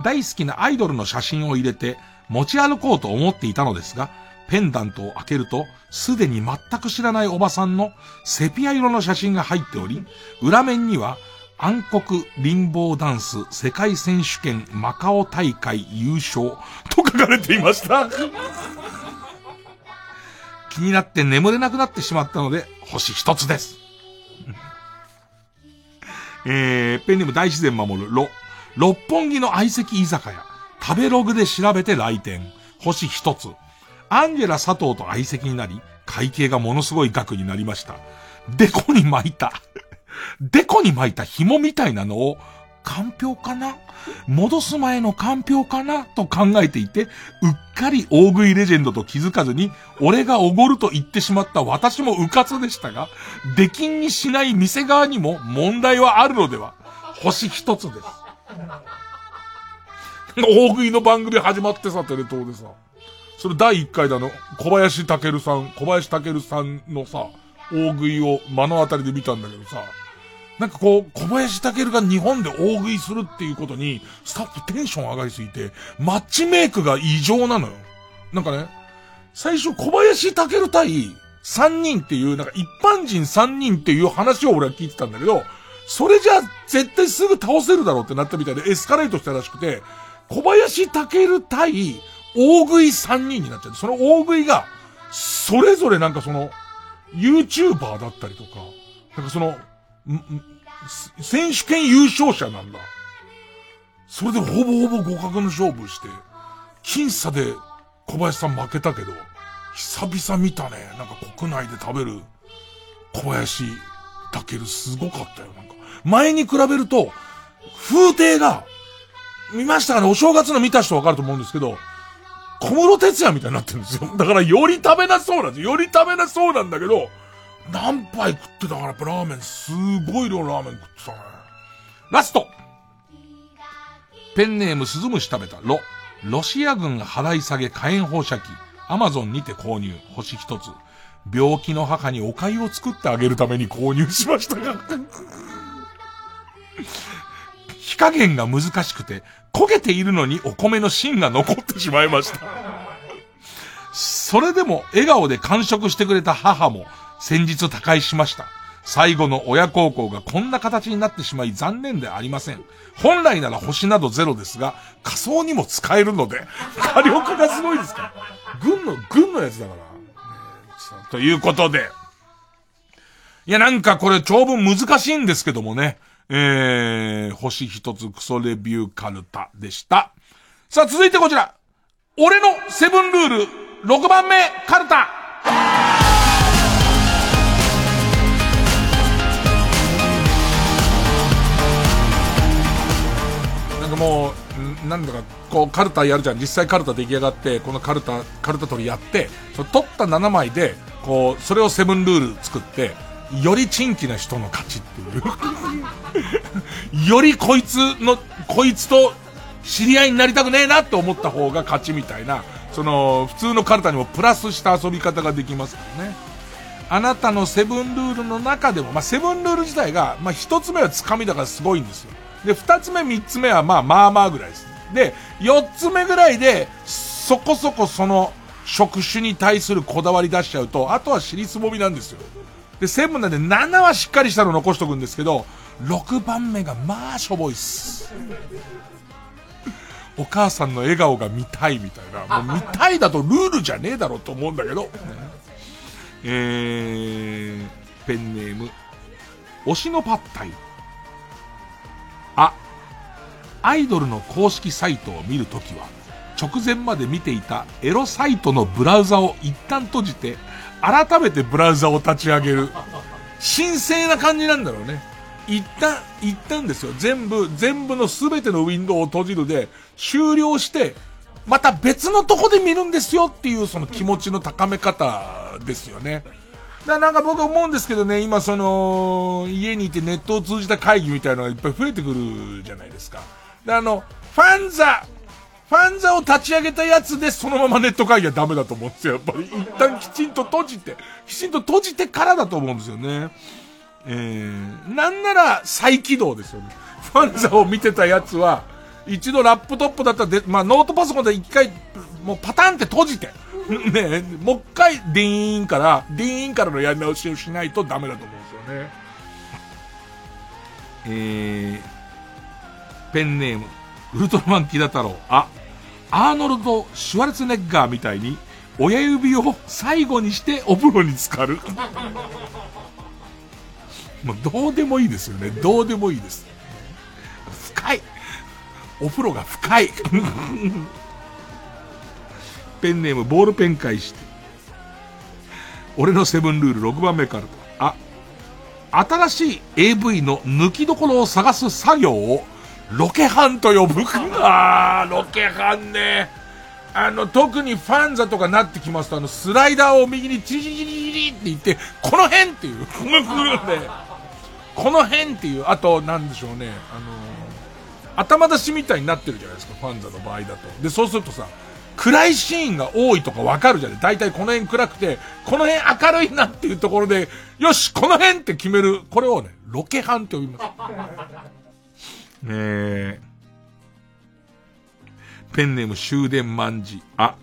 大好きなアイドルの写真を入れて持ち歩こうと思っていたのですが、ペンダントを開けると、すでに全く知らないおばさんのセピア色の写真が入っており、裏面には、暗黒リンボーダンス世界選手権マカオ大会優勝と書かれていました。気になって眠れなくなってしまったので、星一つです。えー、ペンネーム大自然守る、ロ。六本木の相席居酒屋。食べログで調べて来店。星一つ。アンジェラ佐藤と相席になり、会計がものすごい額になりました。でこに巻いた。デコに巻いた紐みたいなのを、かんぴょうかな？戻す前のかんぴょうかな？と考えていて、うっかり大食いレジェンドと気づかずに、俺がおごると言ってしまった私もうかつでしたが、出禁にしない店側にも問題はあるのでは星一つです。大食いの番組始まってさ、テレ東でさ。それ第1回だの、小林武さん、小林武さんのさ、大食いを目の当たりで見たんだけどさ、なんかこう、小林武が日本で大食いするっていうことに、スタッフテンション上がりすぎて、マッチメイクが異常なのよ。なんかね、最初小林武対3人っていう、なんか一般人3人っていう話を俺は聞いてたんだけど、それじゃ絶対すぐ倒せるだろうってなったみたいでエスカレートしたらしくて、小林武対大食い3人になっちゃって、その大食いが、それぞれなんかその、YouTuber だったりとか、なんかその、選手権優勝者なんだ。それでほぼほぼ互角の勝負して、僅差で小林さん負けたけど、久々見たね。なんか国内で食べる小林武すごかったよ。な、前に比べると、風景が、見ましたかね？お正月の見た人わかると思うんですけど、小室哲也みたいになってるんですよ。だからより食べなそうなんですよ。より食べなそうなんだけど、何杯食ってたからやっぱラーメン、すごい量ラーメン食ってたね。ラストペンネームスズムシ食べた。ロ。ロシア軍払い下げ火炎放射器。アマゾンにて購入。星一つ。病気の母にお粥を作ってあげるために購入しましたが。火加減が難しくて、焦げているのにお米の芯が残ってしまいました。それでも笑顔で完食してくれた母も先日他界しました。最後の親孝行がこんな形になってしまい残念でありません。本来なら星などゼロですが、仮想にも使えるので、火力がすごいですから。軍の、軍のやつだから。ということで。いや、なんかこれ長文難しいんですけどもね。えー、星一つクソレビューカルタでした。さあ、続いてこちら。俺のセブンルール6番目カルタ。なんかもう、なんだか、こう、カルタやるじゃん。実際カルタ出来上がって、このカルタ、カルタ取りやって、そ取った7枚で、こう、それをセブンルール作って、より珍奇な人の勝ちっていう よりこいつの、こいつと知り合いになりたくねえなって思った方が勝ちみたいな、その、普通のカルタにもプラスした遊び方ができますからね。あなたのセブンルールの中でも、まあ、セブンルール自体が、まあ、一つ目はつかみだからすごいんですよ。で、二つ目、三つ目は、まあ、まあまあぐらいです。で、四つ目ぐらいで、そこそこその、職種に対するこだわり出しちゃうと、あとは尻すぼみなんですよ。で、セブンなんで7はしっかりしたの残しとくんですけど、6番目がまあしょぼいっす。お母さんの笑顔が見たいみたいな。もう見たいだとルールじゃねえだろうと思うんだけど。えー、ペンネーム、推しのパッタイ。あ、アイドルの公式サイトを見るときは、直前まで見ていたエロサイトのブラウザを一旦閉じて、改めてブラウザを立ち上げる。神聖な感じなんだろうね。一旦、一旦ですよ。全部、全部の全てのウィンドウを閉じるで、終了して、また別のとこで見るんですよっていうその気持ちの高め方ですよね。だなんか僕思うんですけどね、今その、家にいてネットを通じた会議みたいなのがいっぱい増えてくるじゃないですか。で、あの、ファンザファンザを立ち上げたやつでそのままネット会議はダメだと思うんですよ。やっぱり一旦きちんと閉じて、きちんと閉じてからだと思うんですよね。えー、なんなら再起動ですよね。ファンザを見てたやつは、一度ラップトップだったらで、まあノートパソコンで一回、もうパタンって閉じて、ね、もう一回ディーンから、ディーンからのやり直しをしないとダメだと思うんですよね。えー、ペンネーム、ウルトラマンキダ太郎。あ、アーノルド・シュワルツネッガーみたいに、親指を最後にしてお風呂に浸かる。もうどうでもいいですよね。どうでもいいです。深い。お風呂が深い。ペンネームボールペン返して。俺のセブンルール6番目からあ、新しい AV の抜きどころを探す作業をロケハンと呼ぶ。あー、ロケハンね。あの、特にファンザとかなってきますと、あの、スライダーを右にチリチリチリチリって言って、この辺っていう、この辺っていう、あと、なんでしょうね、あの頭出しみたいになってるじゃないですか、ファンザの場合だと。で、そうするとさ、暗いシーンが多いとかわかるじゃない大体この辺暗くて、この辺明るいなっていうところで、よし、この辺って決める。これをね、ロケハンって呼びます。ねえ。ペンネーム終電万事。あ、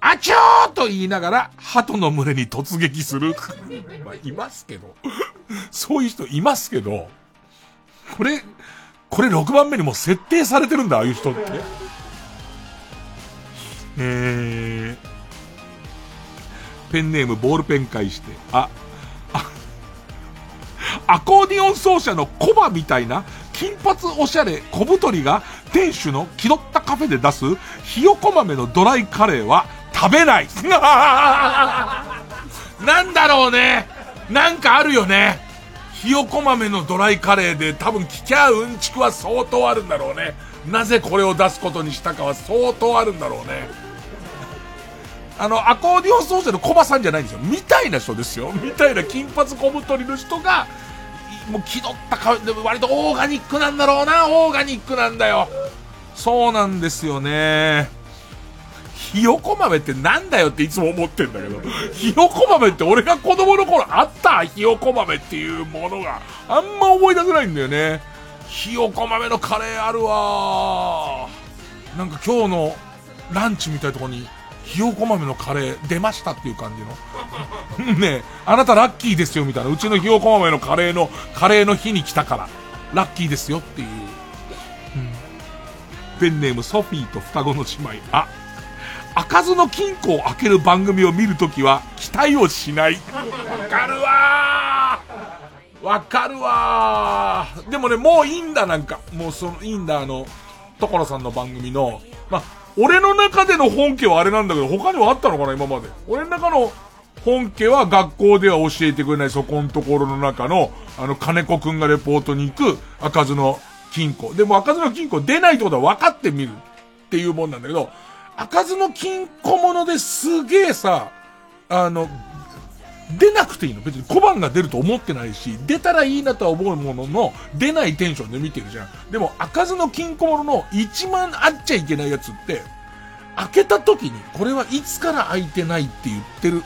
あちょーと言いながら、鳩の群れに突撃する。まあ、いますけど。そういう人いますけど、これ、これ6番目にも設定されてるんだ、ああいう人って。えー、ペンネームボールペン返して、あ、あ、アコーディオン奏者のコバみたいな金髪おしゃれ小太りが店主の気取ったカフェで出すひよこ豆のドライカレーは食べない。なんだろうね。なんかあるよね。ひよこ豆のドライカレーで多分聞きゃうんちくは相当あるんだろうね。なぜこれを出すことにしたかは相当あるんだろうね。あの、アコーディオン奏者のコバさんじゃないんですよ。みたいな人ですよ。みたいな金髪小太りの人が、もう気取った顔で割とオーガニックなんだろうな、オーガニックなんだよ。そうなんですよね。ひよこ豆ってなんだよっていつも思ってんだけど、ひよこ豆って俺が子供の頃あった？ひよこ豆っていうものがあんま思い出せないんだよね。ひよこ豆のカレーあるわなんか今日のランチみたいなとこにひよこ豆のカレー出ましたっていう感じの。ねあなたラッキーですよみたいな。うちのひよこ豆のカレーの、カレーの日に来たから、ラッキーですよっていう。うん、ペンネームソフィーと双子の姉妹。あ、開かずの金庫を開ける番組を見るときは期待をしない。わかるわわかるわでもね、もういいんだ、なんか。もうその、いいんだ、あの、所さんの番組の、まあ俺の中での本家はあれなんだけど、他にはあったのかな、今まで。俺の中の本家は学校では教えてくれないそこのところの中の、あの、金子くんがレポートに行く、開かずの金庫。でも開かずの金庫出ないってことは分かってみるっていうもんなんだけど、開かずの金庫ものですげえさ、あの、出なくていいの。別に小判が出ると思ってないし、出たらいいなとは思うものの、出ないテンションで見てるじゃん。でも、開かずの金庫ものの一番あっちゃいけないやつって、開けた時に、これはいつから開いてないって言ってる。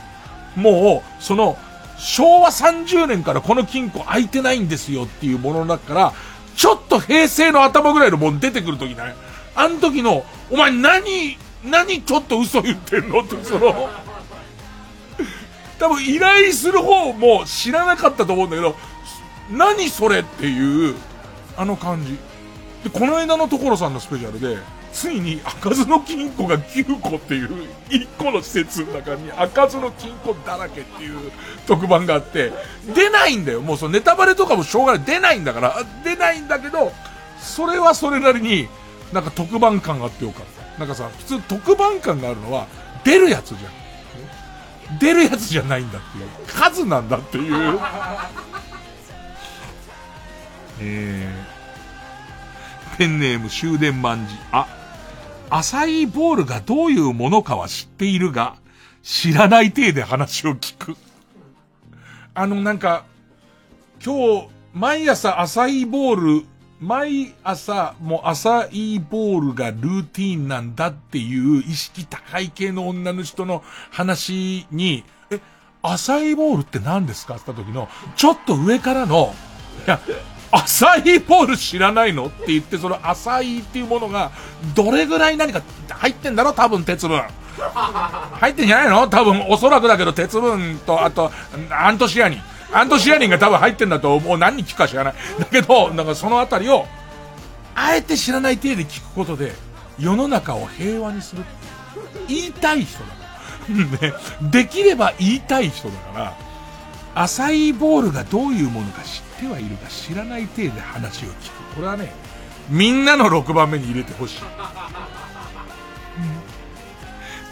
もう、その、昭和30年からこの金庫開いてないんですよっていうものの中から、ちょっと平成の頭ぐらいのもん出てくる時ない？あの時の、お前何、何ちょっと嘘言ってんの？って、その、多分依頼する方も知らなかったと思うんだけど、何それっていう、あの感じ。で、この間の所さんのスペシャルで、ついに開かずの金庫が9個っていう、1個の施設の中に開かずの金庫だらけっていう特番があって、出ないんだよ。もうそのネタバレとかもしょうがない。出ないんだから。出ないんだけど、それはそれなりに、なんか特番感があってよかった。なんかさ、普通特番感があるのは、出るやつじゃん。出るやつじゃないんだっていう。数なんだっていう。えー、ペンネーム終電万事。あ、アサイーボールがどういうものかは知っているが、知らない体で話を聞く。あの、なんか、今日、毎朝アサイーボール、毎朝、もうアサイーボールがルーティーンなんだっていう意識高い系の女の人の話に、え、アサイーボールって何ですかって言った時の、ちょっと上からの、いや、アサイーボール知らないのって言って、そのアサイーっていうものが、どれぐらい何か入ってんだろ多分鉄分。入ってんじゃないの？多分、おそらくだけど鉄分と、あと、アントシアニン。アントシアニンが多分入ってんだと、もう何に聞くか知らない。だけど、なんかそのあたりを、あえて知らない体で聞くことで、世の中を平和にする。言いたい人だから。ね。できれば言いたい人だから、アサイーボールがどういうものか知ってはいるが知らない体で話を聞く。これはね、みんなの6番目に入れてほしい。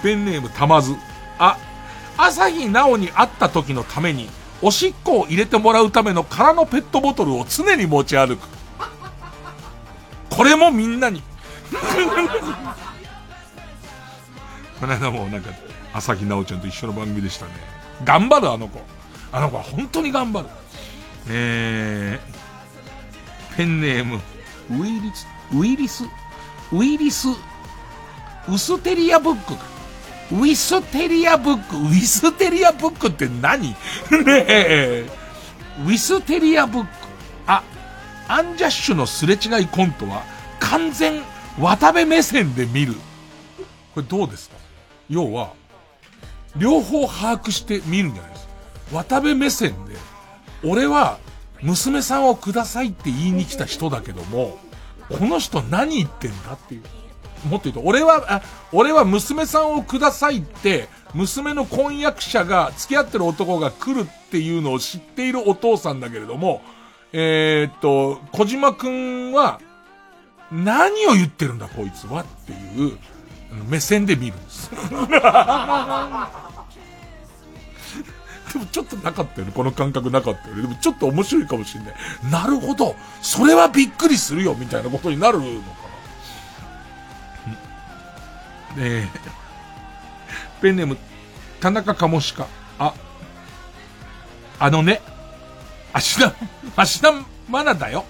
ペンネームたまず。あ、朝日奈央に会った時のために、おしっこを入れてもらうための空のペットボトルを常に持ち歩く。これもみんなに。この間もなんか、朝日奈央ちゃんと一緒の番組でしたね。頑張る、あの子。あの子は本当に頑張る。えー、ペンネーム、ウイリス、ウイリス、ウイリス、ウステリアブックウィステリアブック、ウィステリアブックって何？ねえ、ウィステリアブック。あ、アンジャッシュのすれ違いコントは完全渡部目線で見る。これどうですか？要は、両方把握して見るんじゃないですか。渡部目線で、俺は娘さんをくださいって言いに来た人だけども、この人何言ってんだっていう。もっと言うと、俺は、あ、俺は娘さんをくださいって、娘の婚約者が、付き合ってる男が来るっていうのを知っているお父さんだけれども、えー、っと、小島くんは、何を言ってるんだこいつはっていう目線で見るんです。でもちょっとなかったよね。この感覚なかったよね。でもちょっと面白いかもしれない。なるほど。それはびっくりするよ、みたいなことになるのえー、ペンネーム、田中かもしか。あ、あのね、芦田、芦田愛菜だよ。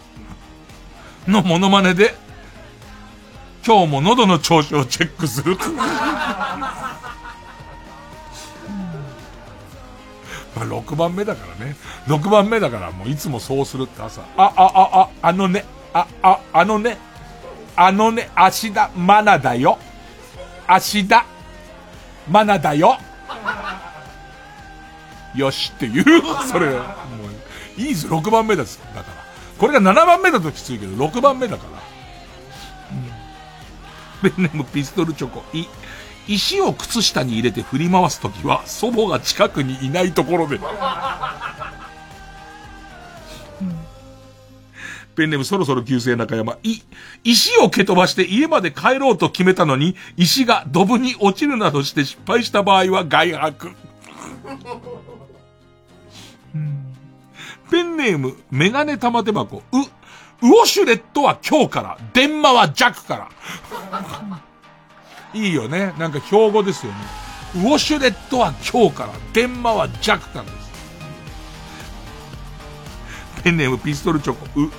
のモノマネで、今日も喉の調子をチェックする。まあ、6番目だからね。6番目だからもういつもそうするって朝。あ、あ、あ、あ、あのね、あ、あ、あのね、あのね、芦田愛菜だよ。芦田愛菜だよ。よしっていう、それ、もう、いいぞ、6番目です。だから。これが7番目だときついけど、6番目だから。うん。ペンネームピストルチョコ、い、石を靴下に入れて振り回すときは、祖母が近くにいないところで。ペンネームそろそろ旧姓中山。い、石を蹴飛ばして家まで帰ろうと決めたのに、石がドブに落ちるなどして失敗した場合は外泊。ペンネーム、メガネ玉手箱。う、ウォシュレットは今日から、電話は弱から。いいよね。なんか標語ですよね。ウォシュレットは今日から、電話は弱からです。ペンネームピストルチョコ。う、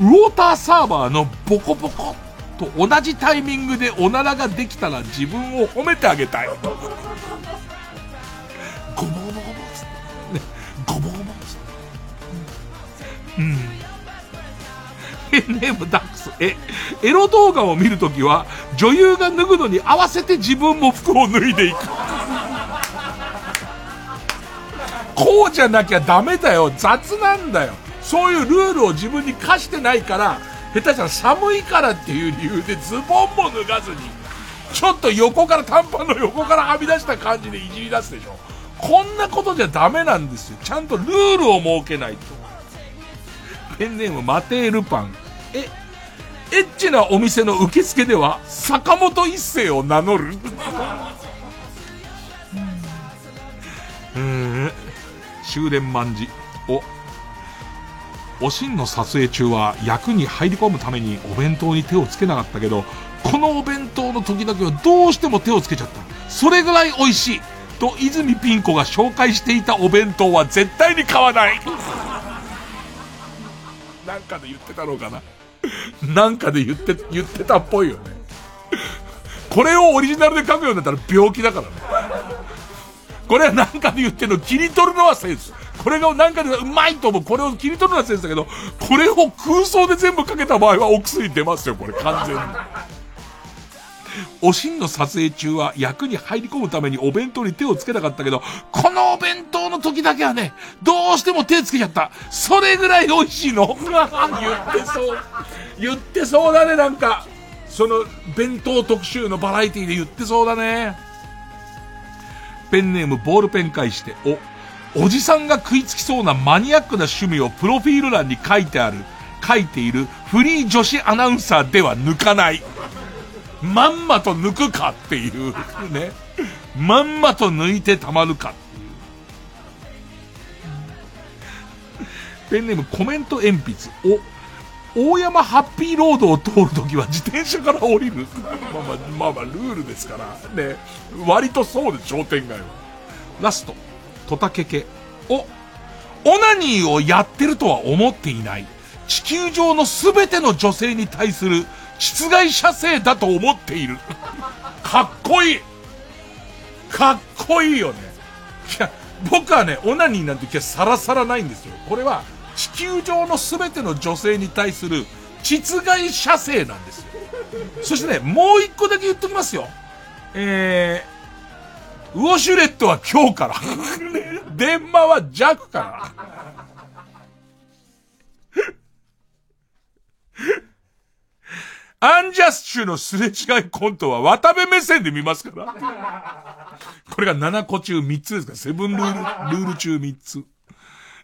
ウォーターサーバーのボコボコと同じタイミングでおならができたら自分を褒めてあげたい。ゴボゴボゴボつって。ね、ゴボゴボつって。うん。ペンネームダックス。え、エロ動画を見るときは、女優が脱ぐのに合わせて自分も服を脱いでいく。こうじゃなきゃダメだよ。雑なんだよ。そういうルールを自分に課してないから、下手したら寒いからっていう理由でズボンも脱がずに、ちょっと横から、短パンの横からはみ出した感じでいじり出すでしょ。こんなことじゃダメなんですよ。ちゃんとルールを設けないと。ペンネームマテールパン。え、エッチなお店の受付では、坂本一世を名乗る？うん。終電万事。お。しんの撮影中は役に入り込むためにお弁当に手をつけなかったけど、このお弁当の時だけはどうしても手をつけちゃった。それぐらい美味しい。と泉ピン子が紹介していたお弁当は絶対に買わない。なんかで言ってたのかな。なんかで言って、言ってたっぽいよね。これをオリジナルで書くようになったら病気だからね。これはなんかで言ってるの切り取るのはセンス。これがなんかでうまいと思う。これを切り取るのはセンスだけど、これを空想で全部かけた場合はお薬出ますよ、これ完全に。おしんの撮影中は役に入り込むためにお弁当に手をつけなかったけど、このお弁当の時だけはね、どうしても手つけちゃった。それぐらい美味しいの。言ってそう。言ってそうだね、なんか。その、弁当特集のバラエティで言ってそうだね。ペンネームボールペン返して、お、おじさんが食いつきそうなマニアックな趣味をプロフィール欄に書いてある、書いているフリー女子アナウンサーでは抜かない。まんまと抜くかっていう、ね。まんまと抜いてたまるか。ペンネームコメント鉛筆。お、大山ハッピーロードを通るときは自転車から降りる。まあまあ、まあまあ、ルールですから。ね。割とそうで、商店街は。ラスト。トタケケ。お、オナニーをやってるとは思っていない。地球上のすべての女性に対する室外射精だと思っている。かっこいいかっこいいよね。いや、僕はね、オナニーなんて気はさらさらないんですよ。これは、地球上のすべての女性に対する、実害射精なんですよ。そしてね、もう一個だけ言っときますよ。えー、ウォシュレットは今日から。電話は弱から。アンジャッシュのすれ違いコントは渡部目線で見ますから。これが7個中3つですかセブンルール、ルール中3つ。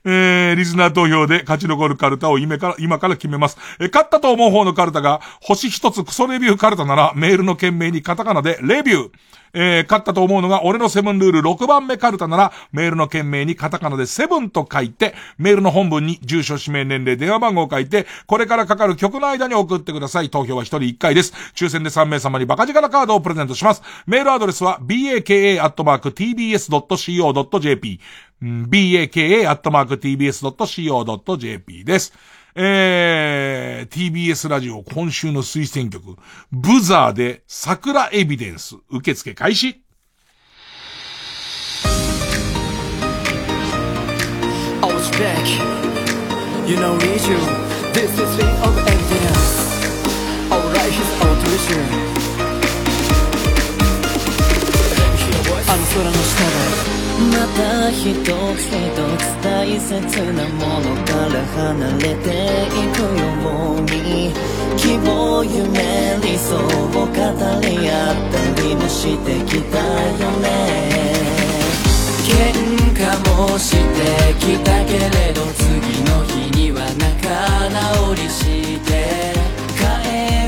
えー、リスナー投票で勝ち残るカルタを今から、今から決めます。えー、勝ったと思う方のカルタが、星一つクソレビューカルタなら、メールの件名にカタカナで、レビュー。えー、勝ったと思うのが、俺のセブンルール6番目カルタなら、メールの件名にカタカナでセブンと書いて、メールの本文に住所、氏名、年齢、電話番号を書いて、これからかかる曲の間に送ってください。投票は1人1回です。抽選で3名様にバカ力カードをプレゼントします。メールアドレスは、baka.tbs.co.jp baka.tbs.co.jp です。えー、TBS ラジオ今週の推薦曲、ブザーで桜エビデンス、受付開始。I was back. You know, need you. This is the of evidence. Alright, he's all treasure. あの空の下でまた一つ一つ大切なものから離れていくように希望夢理想を語り合ったりもしてきたよね。喧嘩もしてきたけれど次の日には仲直りして。帰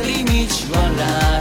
り道笑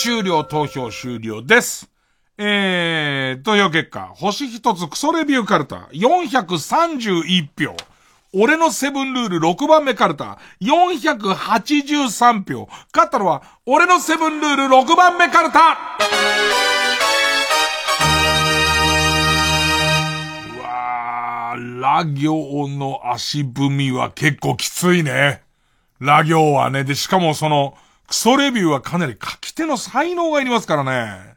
終了、投票終了です。えー、投票結果、星一つクソレビューカルタ、431票。俺のセブンルール6番目カルタ、483票。勝ったのは、俺のセブンルール6番目カルタうわー、ラ行の足踏みは結構きついね。ラ行はね。で、しかもその、クソレビューはかなり書き手の才能がいりますからね。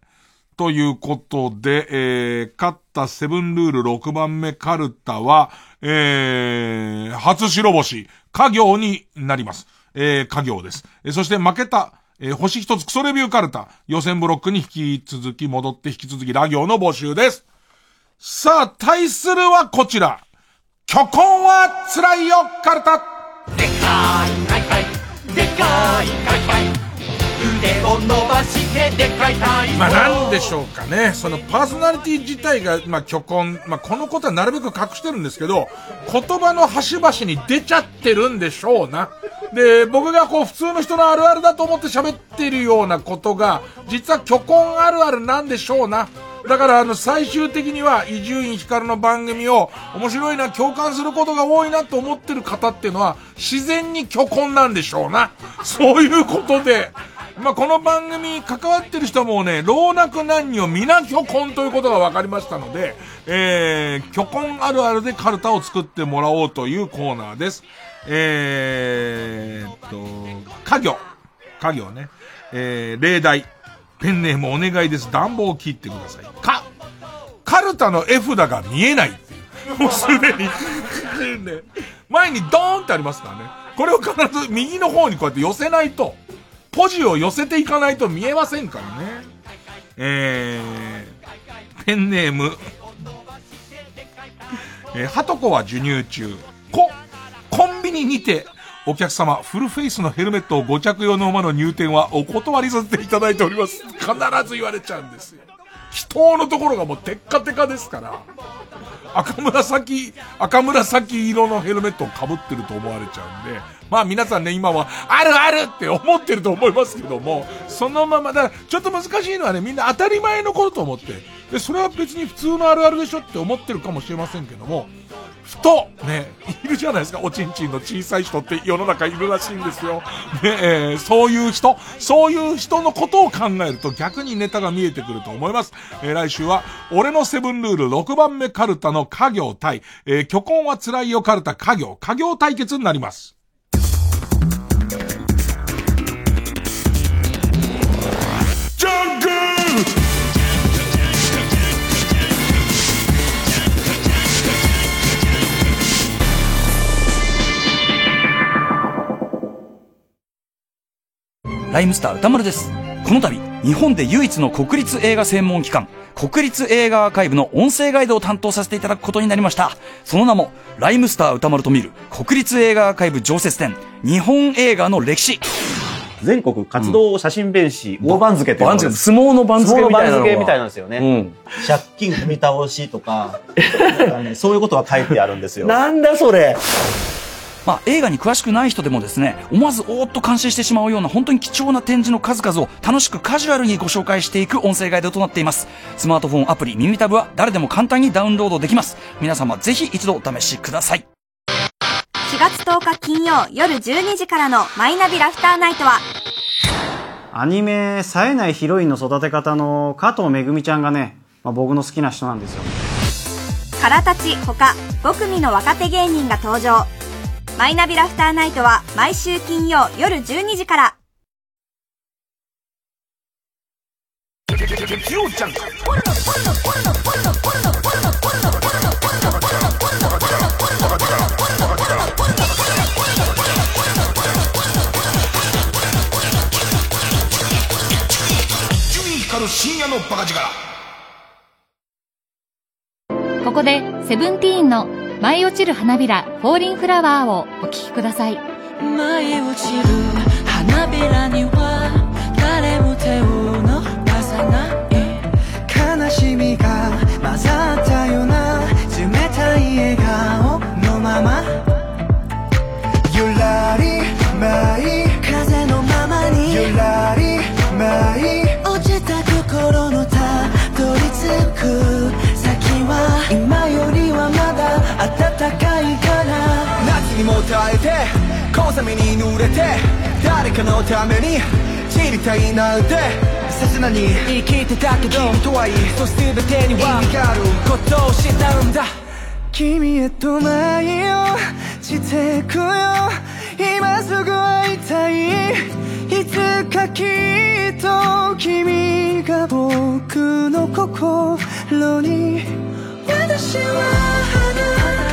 ということで、えー、勝ったセブンルール6番目カルタは、えー、初白星、家業になります。えー、家業です。えー、そして負けた、えー、星一つクソレビューカルタ、予選ブロックに引き続き戻って引き続きラ行の募集です。さあ、対するはこちら。虚婚は辛いよ、カルタ。でかい、かいかい。でかい、かいかい。腕を伸ばしてでかい太陽まあなんでしょうかね。そのパーソナリティ自体が、まあ虚婚、まあこのことはなるべく隠してるんですけど、言葉の端々に出ちゃってるんでしょうな。で、僕がこう普通の人のあるあるだと思って喋ってるようなことが、実は虚婚あるあるなんでしょうな。だからあの最終的には伊集院光の番組を面白いな、共感することが多いなと思ってる方っていうのは自然に虚婚なんでしょうな。そういうことで、まあ、この番組に関わってる人もね、老若男女皆虚婚ということが分かりましたので、えー、虚婚あるあるでカルタを作ってもらおうというコーナーです。えー、っと、家業。家業ね。えー、例題。ペンネームお願いです。暖房を切ってください。か、カルタの絵札が見えないっていう。もうすでに前にドーンってありますからね。これを必ず右の方にこうやって寄せないと、ポジを寄せていかないと見えませんからね。えー、ペンネーム、えー、ハトコは授乳中。こ、コンビニにて、お客様、フルフェイスのヘルメットをご着用のままの入店はお断りさせていただいております。必ず言われちゃうんですよ。人のところがもうテッカテカですから。赤紫、赤紫色のヘルメットを被ってると思われちゃうんで、まあ皆さんね、今は、あるあるって思ってると思いますけども、そのまま、だちょっと難しいのはね、みんな当たり前のことと思って、で、それは別に普通のあるあるでしょって思ってるかもしれませんけども、ふと、ね、いるじゃないですか、おちんちんの小さい人って世の中いるらしいんですよ。ね、えー、そういう人、そういう人のことを考えると逆にネタが見えてくると思います。えー、来週は、俺のセブンルール6番目カルタの家業対、えー、虚婚は辛いよカルタ家業、家業対決になります。ジャングルライムスター歌丸です。この度、日本で唯一の国立映画専門機関、国立映画アーカイブの音声ガイドを担当させていただくことになりました。その名も、ライムスター歌丸と見る国立映画アーカイブ常設展、日本映画の歴史。全国活動写真弁士、大番付っていうの相撲の番付みたいなのみたいなんですよね。うん、借金踏み倒しとか、そういうことが書いてあるんですよ。なんだそれまあ、映画に詳しくない人でもですね、思わずおーっと感心してしまうような本当に貴重な展示の数々を楽しくカジュアルにご紹介していく音声ガイドとなっています。スマートフォンアプリ耳タブは誰でも簡単にダウンロードできます。皆様ぜひ一度お試しください。4月10日金曜夜12時からのマイナビラフターナイトは、アニメ、冴えないヒロインの育て方の加藤めぐみちゃんがね、まあ、僕の好きな人なんですよ。からたちほか5組の若手芸人が登場。マイナビラフターナイトは毎週金曜夜12時から。深夜のバカ力ここでセブンティーンの舞い落ちる花びら、フォーリンフラワーをお聴きください。舞い落ちる花びらには誰も手を伸ばさない悲しみが混ざってえて小雨に濡れて誰かのために散りたいなんて切なに生きてたけど君とはいいそ全てには意味があることを知ったんだ。君へと舞をしてくよ。今すぐ会いたい。いつかきっと君が僕の心に。私は花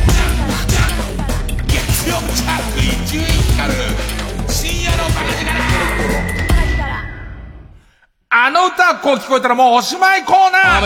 こう聞こえたらもうおしまいコーナー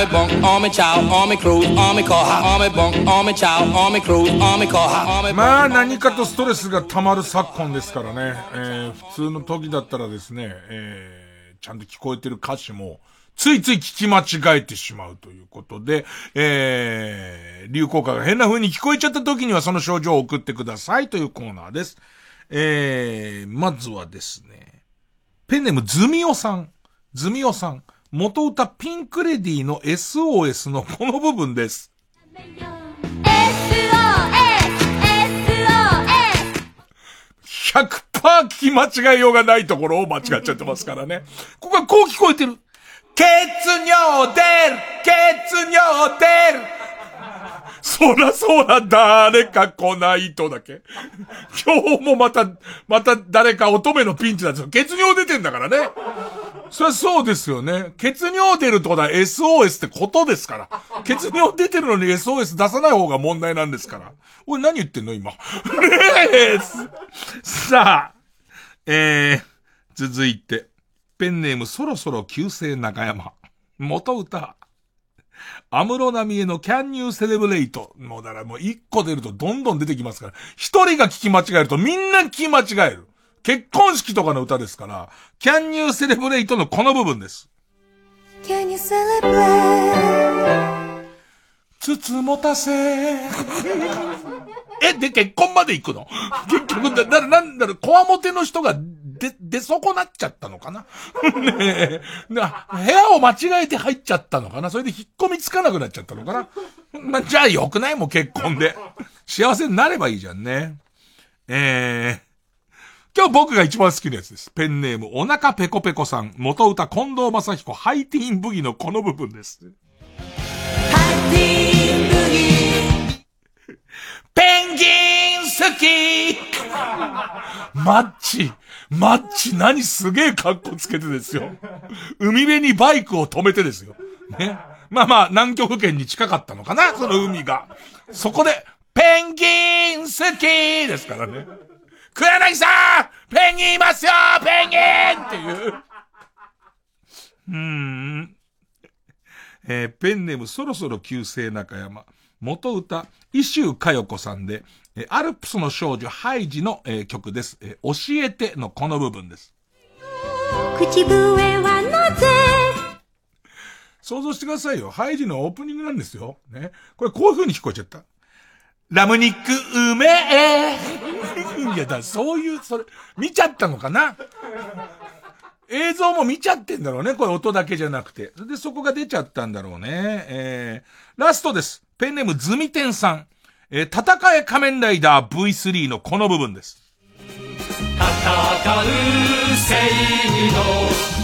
まあ何かとストレスが溜まる昨今ですからね、えー、普通の時だったらですね、えー、ちゃんと聞こえてる歌詞も、ついつい聞き間違えてしまうということで、えー、流行歌が変な風に聞こえちゃった時にはその症状を送ってくださいというコーナーです。えー、まずはですね、ペンネームズミオさん。ズミオさん。元歌ピンクレディの SOS のこの部分です。100%聞き間違えようがないところを間違っちゃってますからね。ここはこう聞こえてる。血尿出る血尿出るそらそら誰か来ないとだけ。今日もまた、また誰か乙女のピンチなんですよ。血尿出てんだからね。そりゃそうですよね。血尿出るってことは SOS ってことですから。血尿出てるのに SOS 出さない方が問題なんですから。おい何言ってんの今？さあ、えー、続いて、ペンネームそろそろ旧姓中山。元歌。安室奈美恵の Can You Celebrate? もうだからもう一個出るとどんどん出てきますから。一人が聞き間違えるとみんな聞き間違える。結婚式とかの歌ですから、Can You Celebrate のこの部分です。Can you celebrate? つつもたせ。え、で、結婚まで行くの？結局、だ、だ、なんだろう、こわもての人が、で、出損なっちゃったのかな？ねえ。な、部屋を間違えて入っちゃったのかな？それで引っ込みつかなくなっちゃったのかな？まあ、じゃあよくないもう結婚で。幸せになればいいじゃんね。えー、今日僕が一番好きなやつです。ペンネーム、お腹ペコペコさん。元歌、近藤正彦、ハイティーンブギのこの部分です。ペンギン好きマッチ、マッチ何すげえ格好つけてですよ。海辺にバイクを止めてですよ。ね。まあまあ、南極圏に近かったのかなその海が。そこで、ペンギン好きですからね。黒柳さんペンギンいますよペンギンっていう。うーん。えーペンネームそろそろ旧姓中山。元歌、伊集かよこさんで、えーアルプスの少女ハイジの、えー曲です、えー教えてのこの部分です。口笛はなぜ？想像してくださいよ。ハイジのオープニングなんですよ。ね。これこういう風に聞こえちゃった。ラム肉うめえいやだ、そういう、それ、見ちゃったのかな？映像も見ちゃってんだろうね。これ音だけじゃなくて。でそこが出ちゃったんだろうね。えー、ラストです。ペンネームズミテンさん。えー戦え仮面ライダー V3 のこの部分です。戦う正義の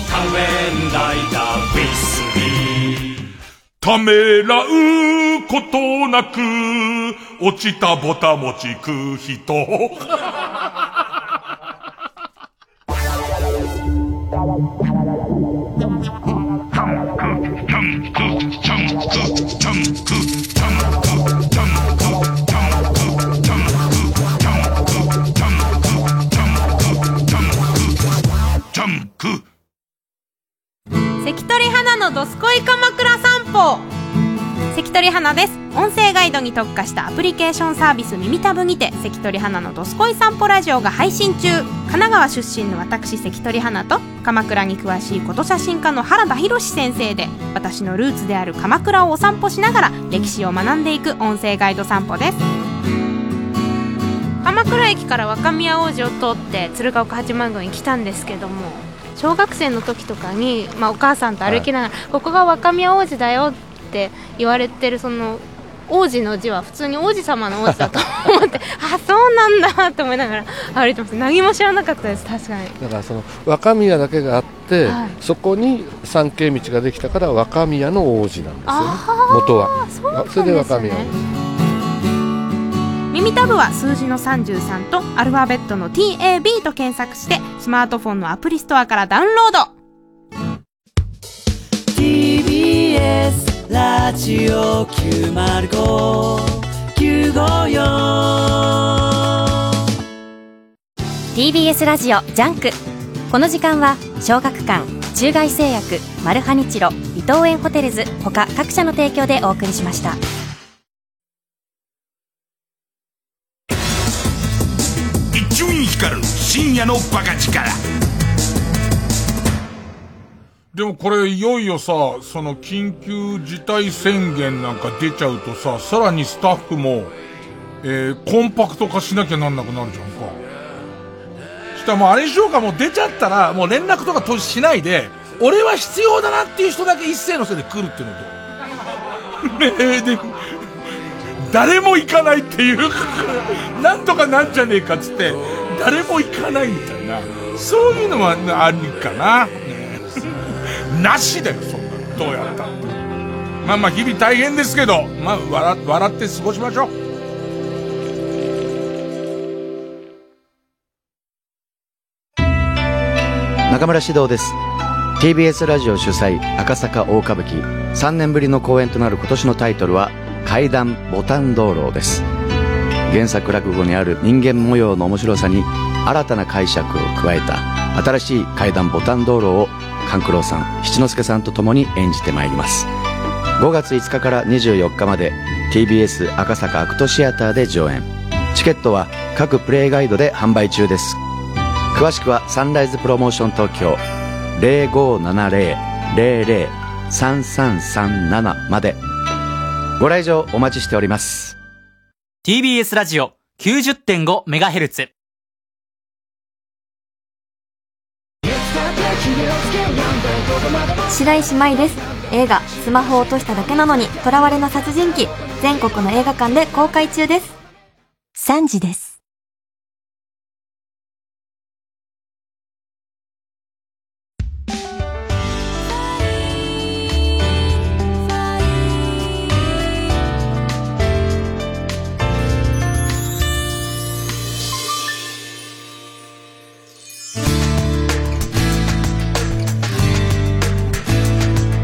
仮面ライダー V3 ためらうことなく、落ちたボタ持ち食う人。花です。音声ガイドに特化したアプリケーションサービス耳たぶにて関取花のどすこい散歩ラジオが配信中。神奈川出身の私関取花と鎌倉に詳しいこと写真家の原田博先生で私のルーツである鎌倉をお散歩しながら歴史を学んでいく音声ガイド散歩です。鎌倉駅から若宮王子を通って鶴岡八幡宮に来たんですけども小学生の時とかに、まあ、お母さんと歩きながら、ここが若宮王子だよって言われてるその王子の字は普通に王子様の王子だと思って あそうなんだって思いながら歩いてます。何も知らなかったです確かに。だからその若宮だけがあって、はい。そこに参詣道ができたから若宮の王子なんですよね。元は。そうなんですね。それで若宮耳タブは数字の33とアルファベットの TAB と検索してスマートフォンのアプリストアからダウンロード。TBS ラジオ905954 TBS ラジオ JUNK。この時間は小学館中外製薬マルハニチロ伊藤園ホテルズ他各社の提供でお送りしました。伊集院光深夜の馬鹿力でもこれいよいよさ、その緊急事態宣言なんか出ちゃうとさ、さらにスタッフも、えー、コンパクト化しなきゃなんなくなるじゃんか。したらもうあれにしようか、もう出ちゃったら、もう連絡とかとしないで、俺は必要だなっていう人だけ一斉のせいで来るっていうのと。ねえ、で、誰も行かないっていう、なんとかなんじゃねえかっつって、誰も行かないみたいな、そういうのはありかな。ねなしだよ、そんなの。どうやったって。まあまあ、日々大変ですけど、まあ、笑、笑って過ごしましょう。中村獅童です TBS ラジオ主催赤坂大歌舞伎3年ぶりの公演となる今年のタイトルは怪談ボタン道路です原作落語にある人間模様の面白さに新たな解釈を加えた新しい怪談ボタン道路を勘九郎さん七之助さんと共に演じてまいります。5月5日から24日まで TBS 赤坂アクトシアターで上演。チケットは各プレイガイドで販売中です。詳しくはサンライズプロモーション東京0570-003337まで。ご来場お待ちしております。TBS ラジオ 90.5MHz 白石麻衣です。映画「スマホ落としただけなのに囚われの殺人鬼」全国の映画館で公開中です。3時です。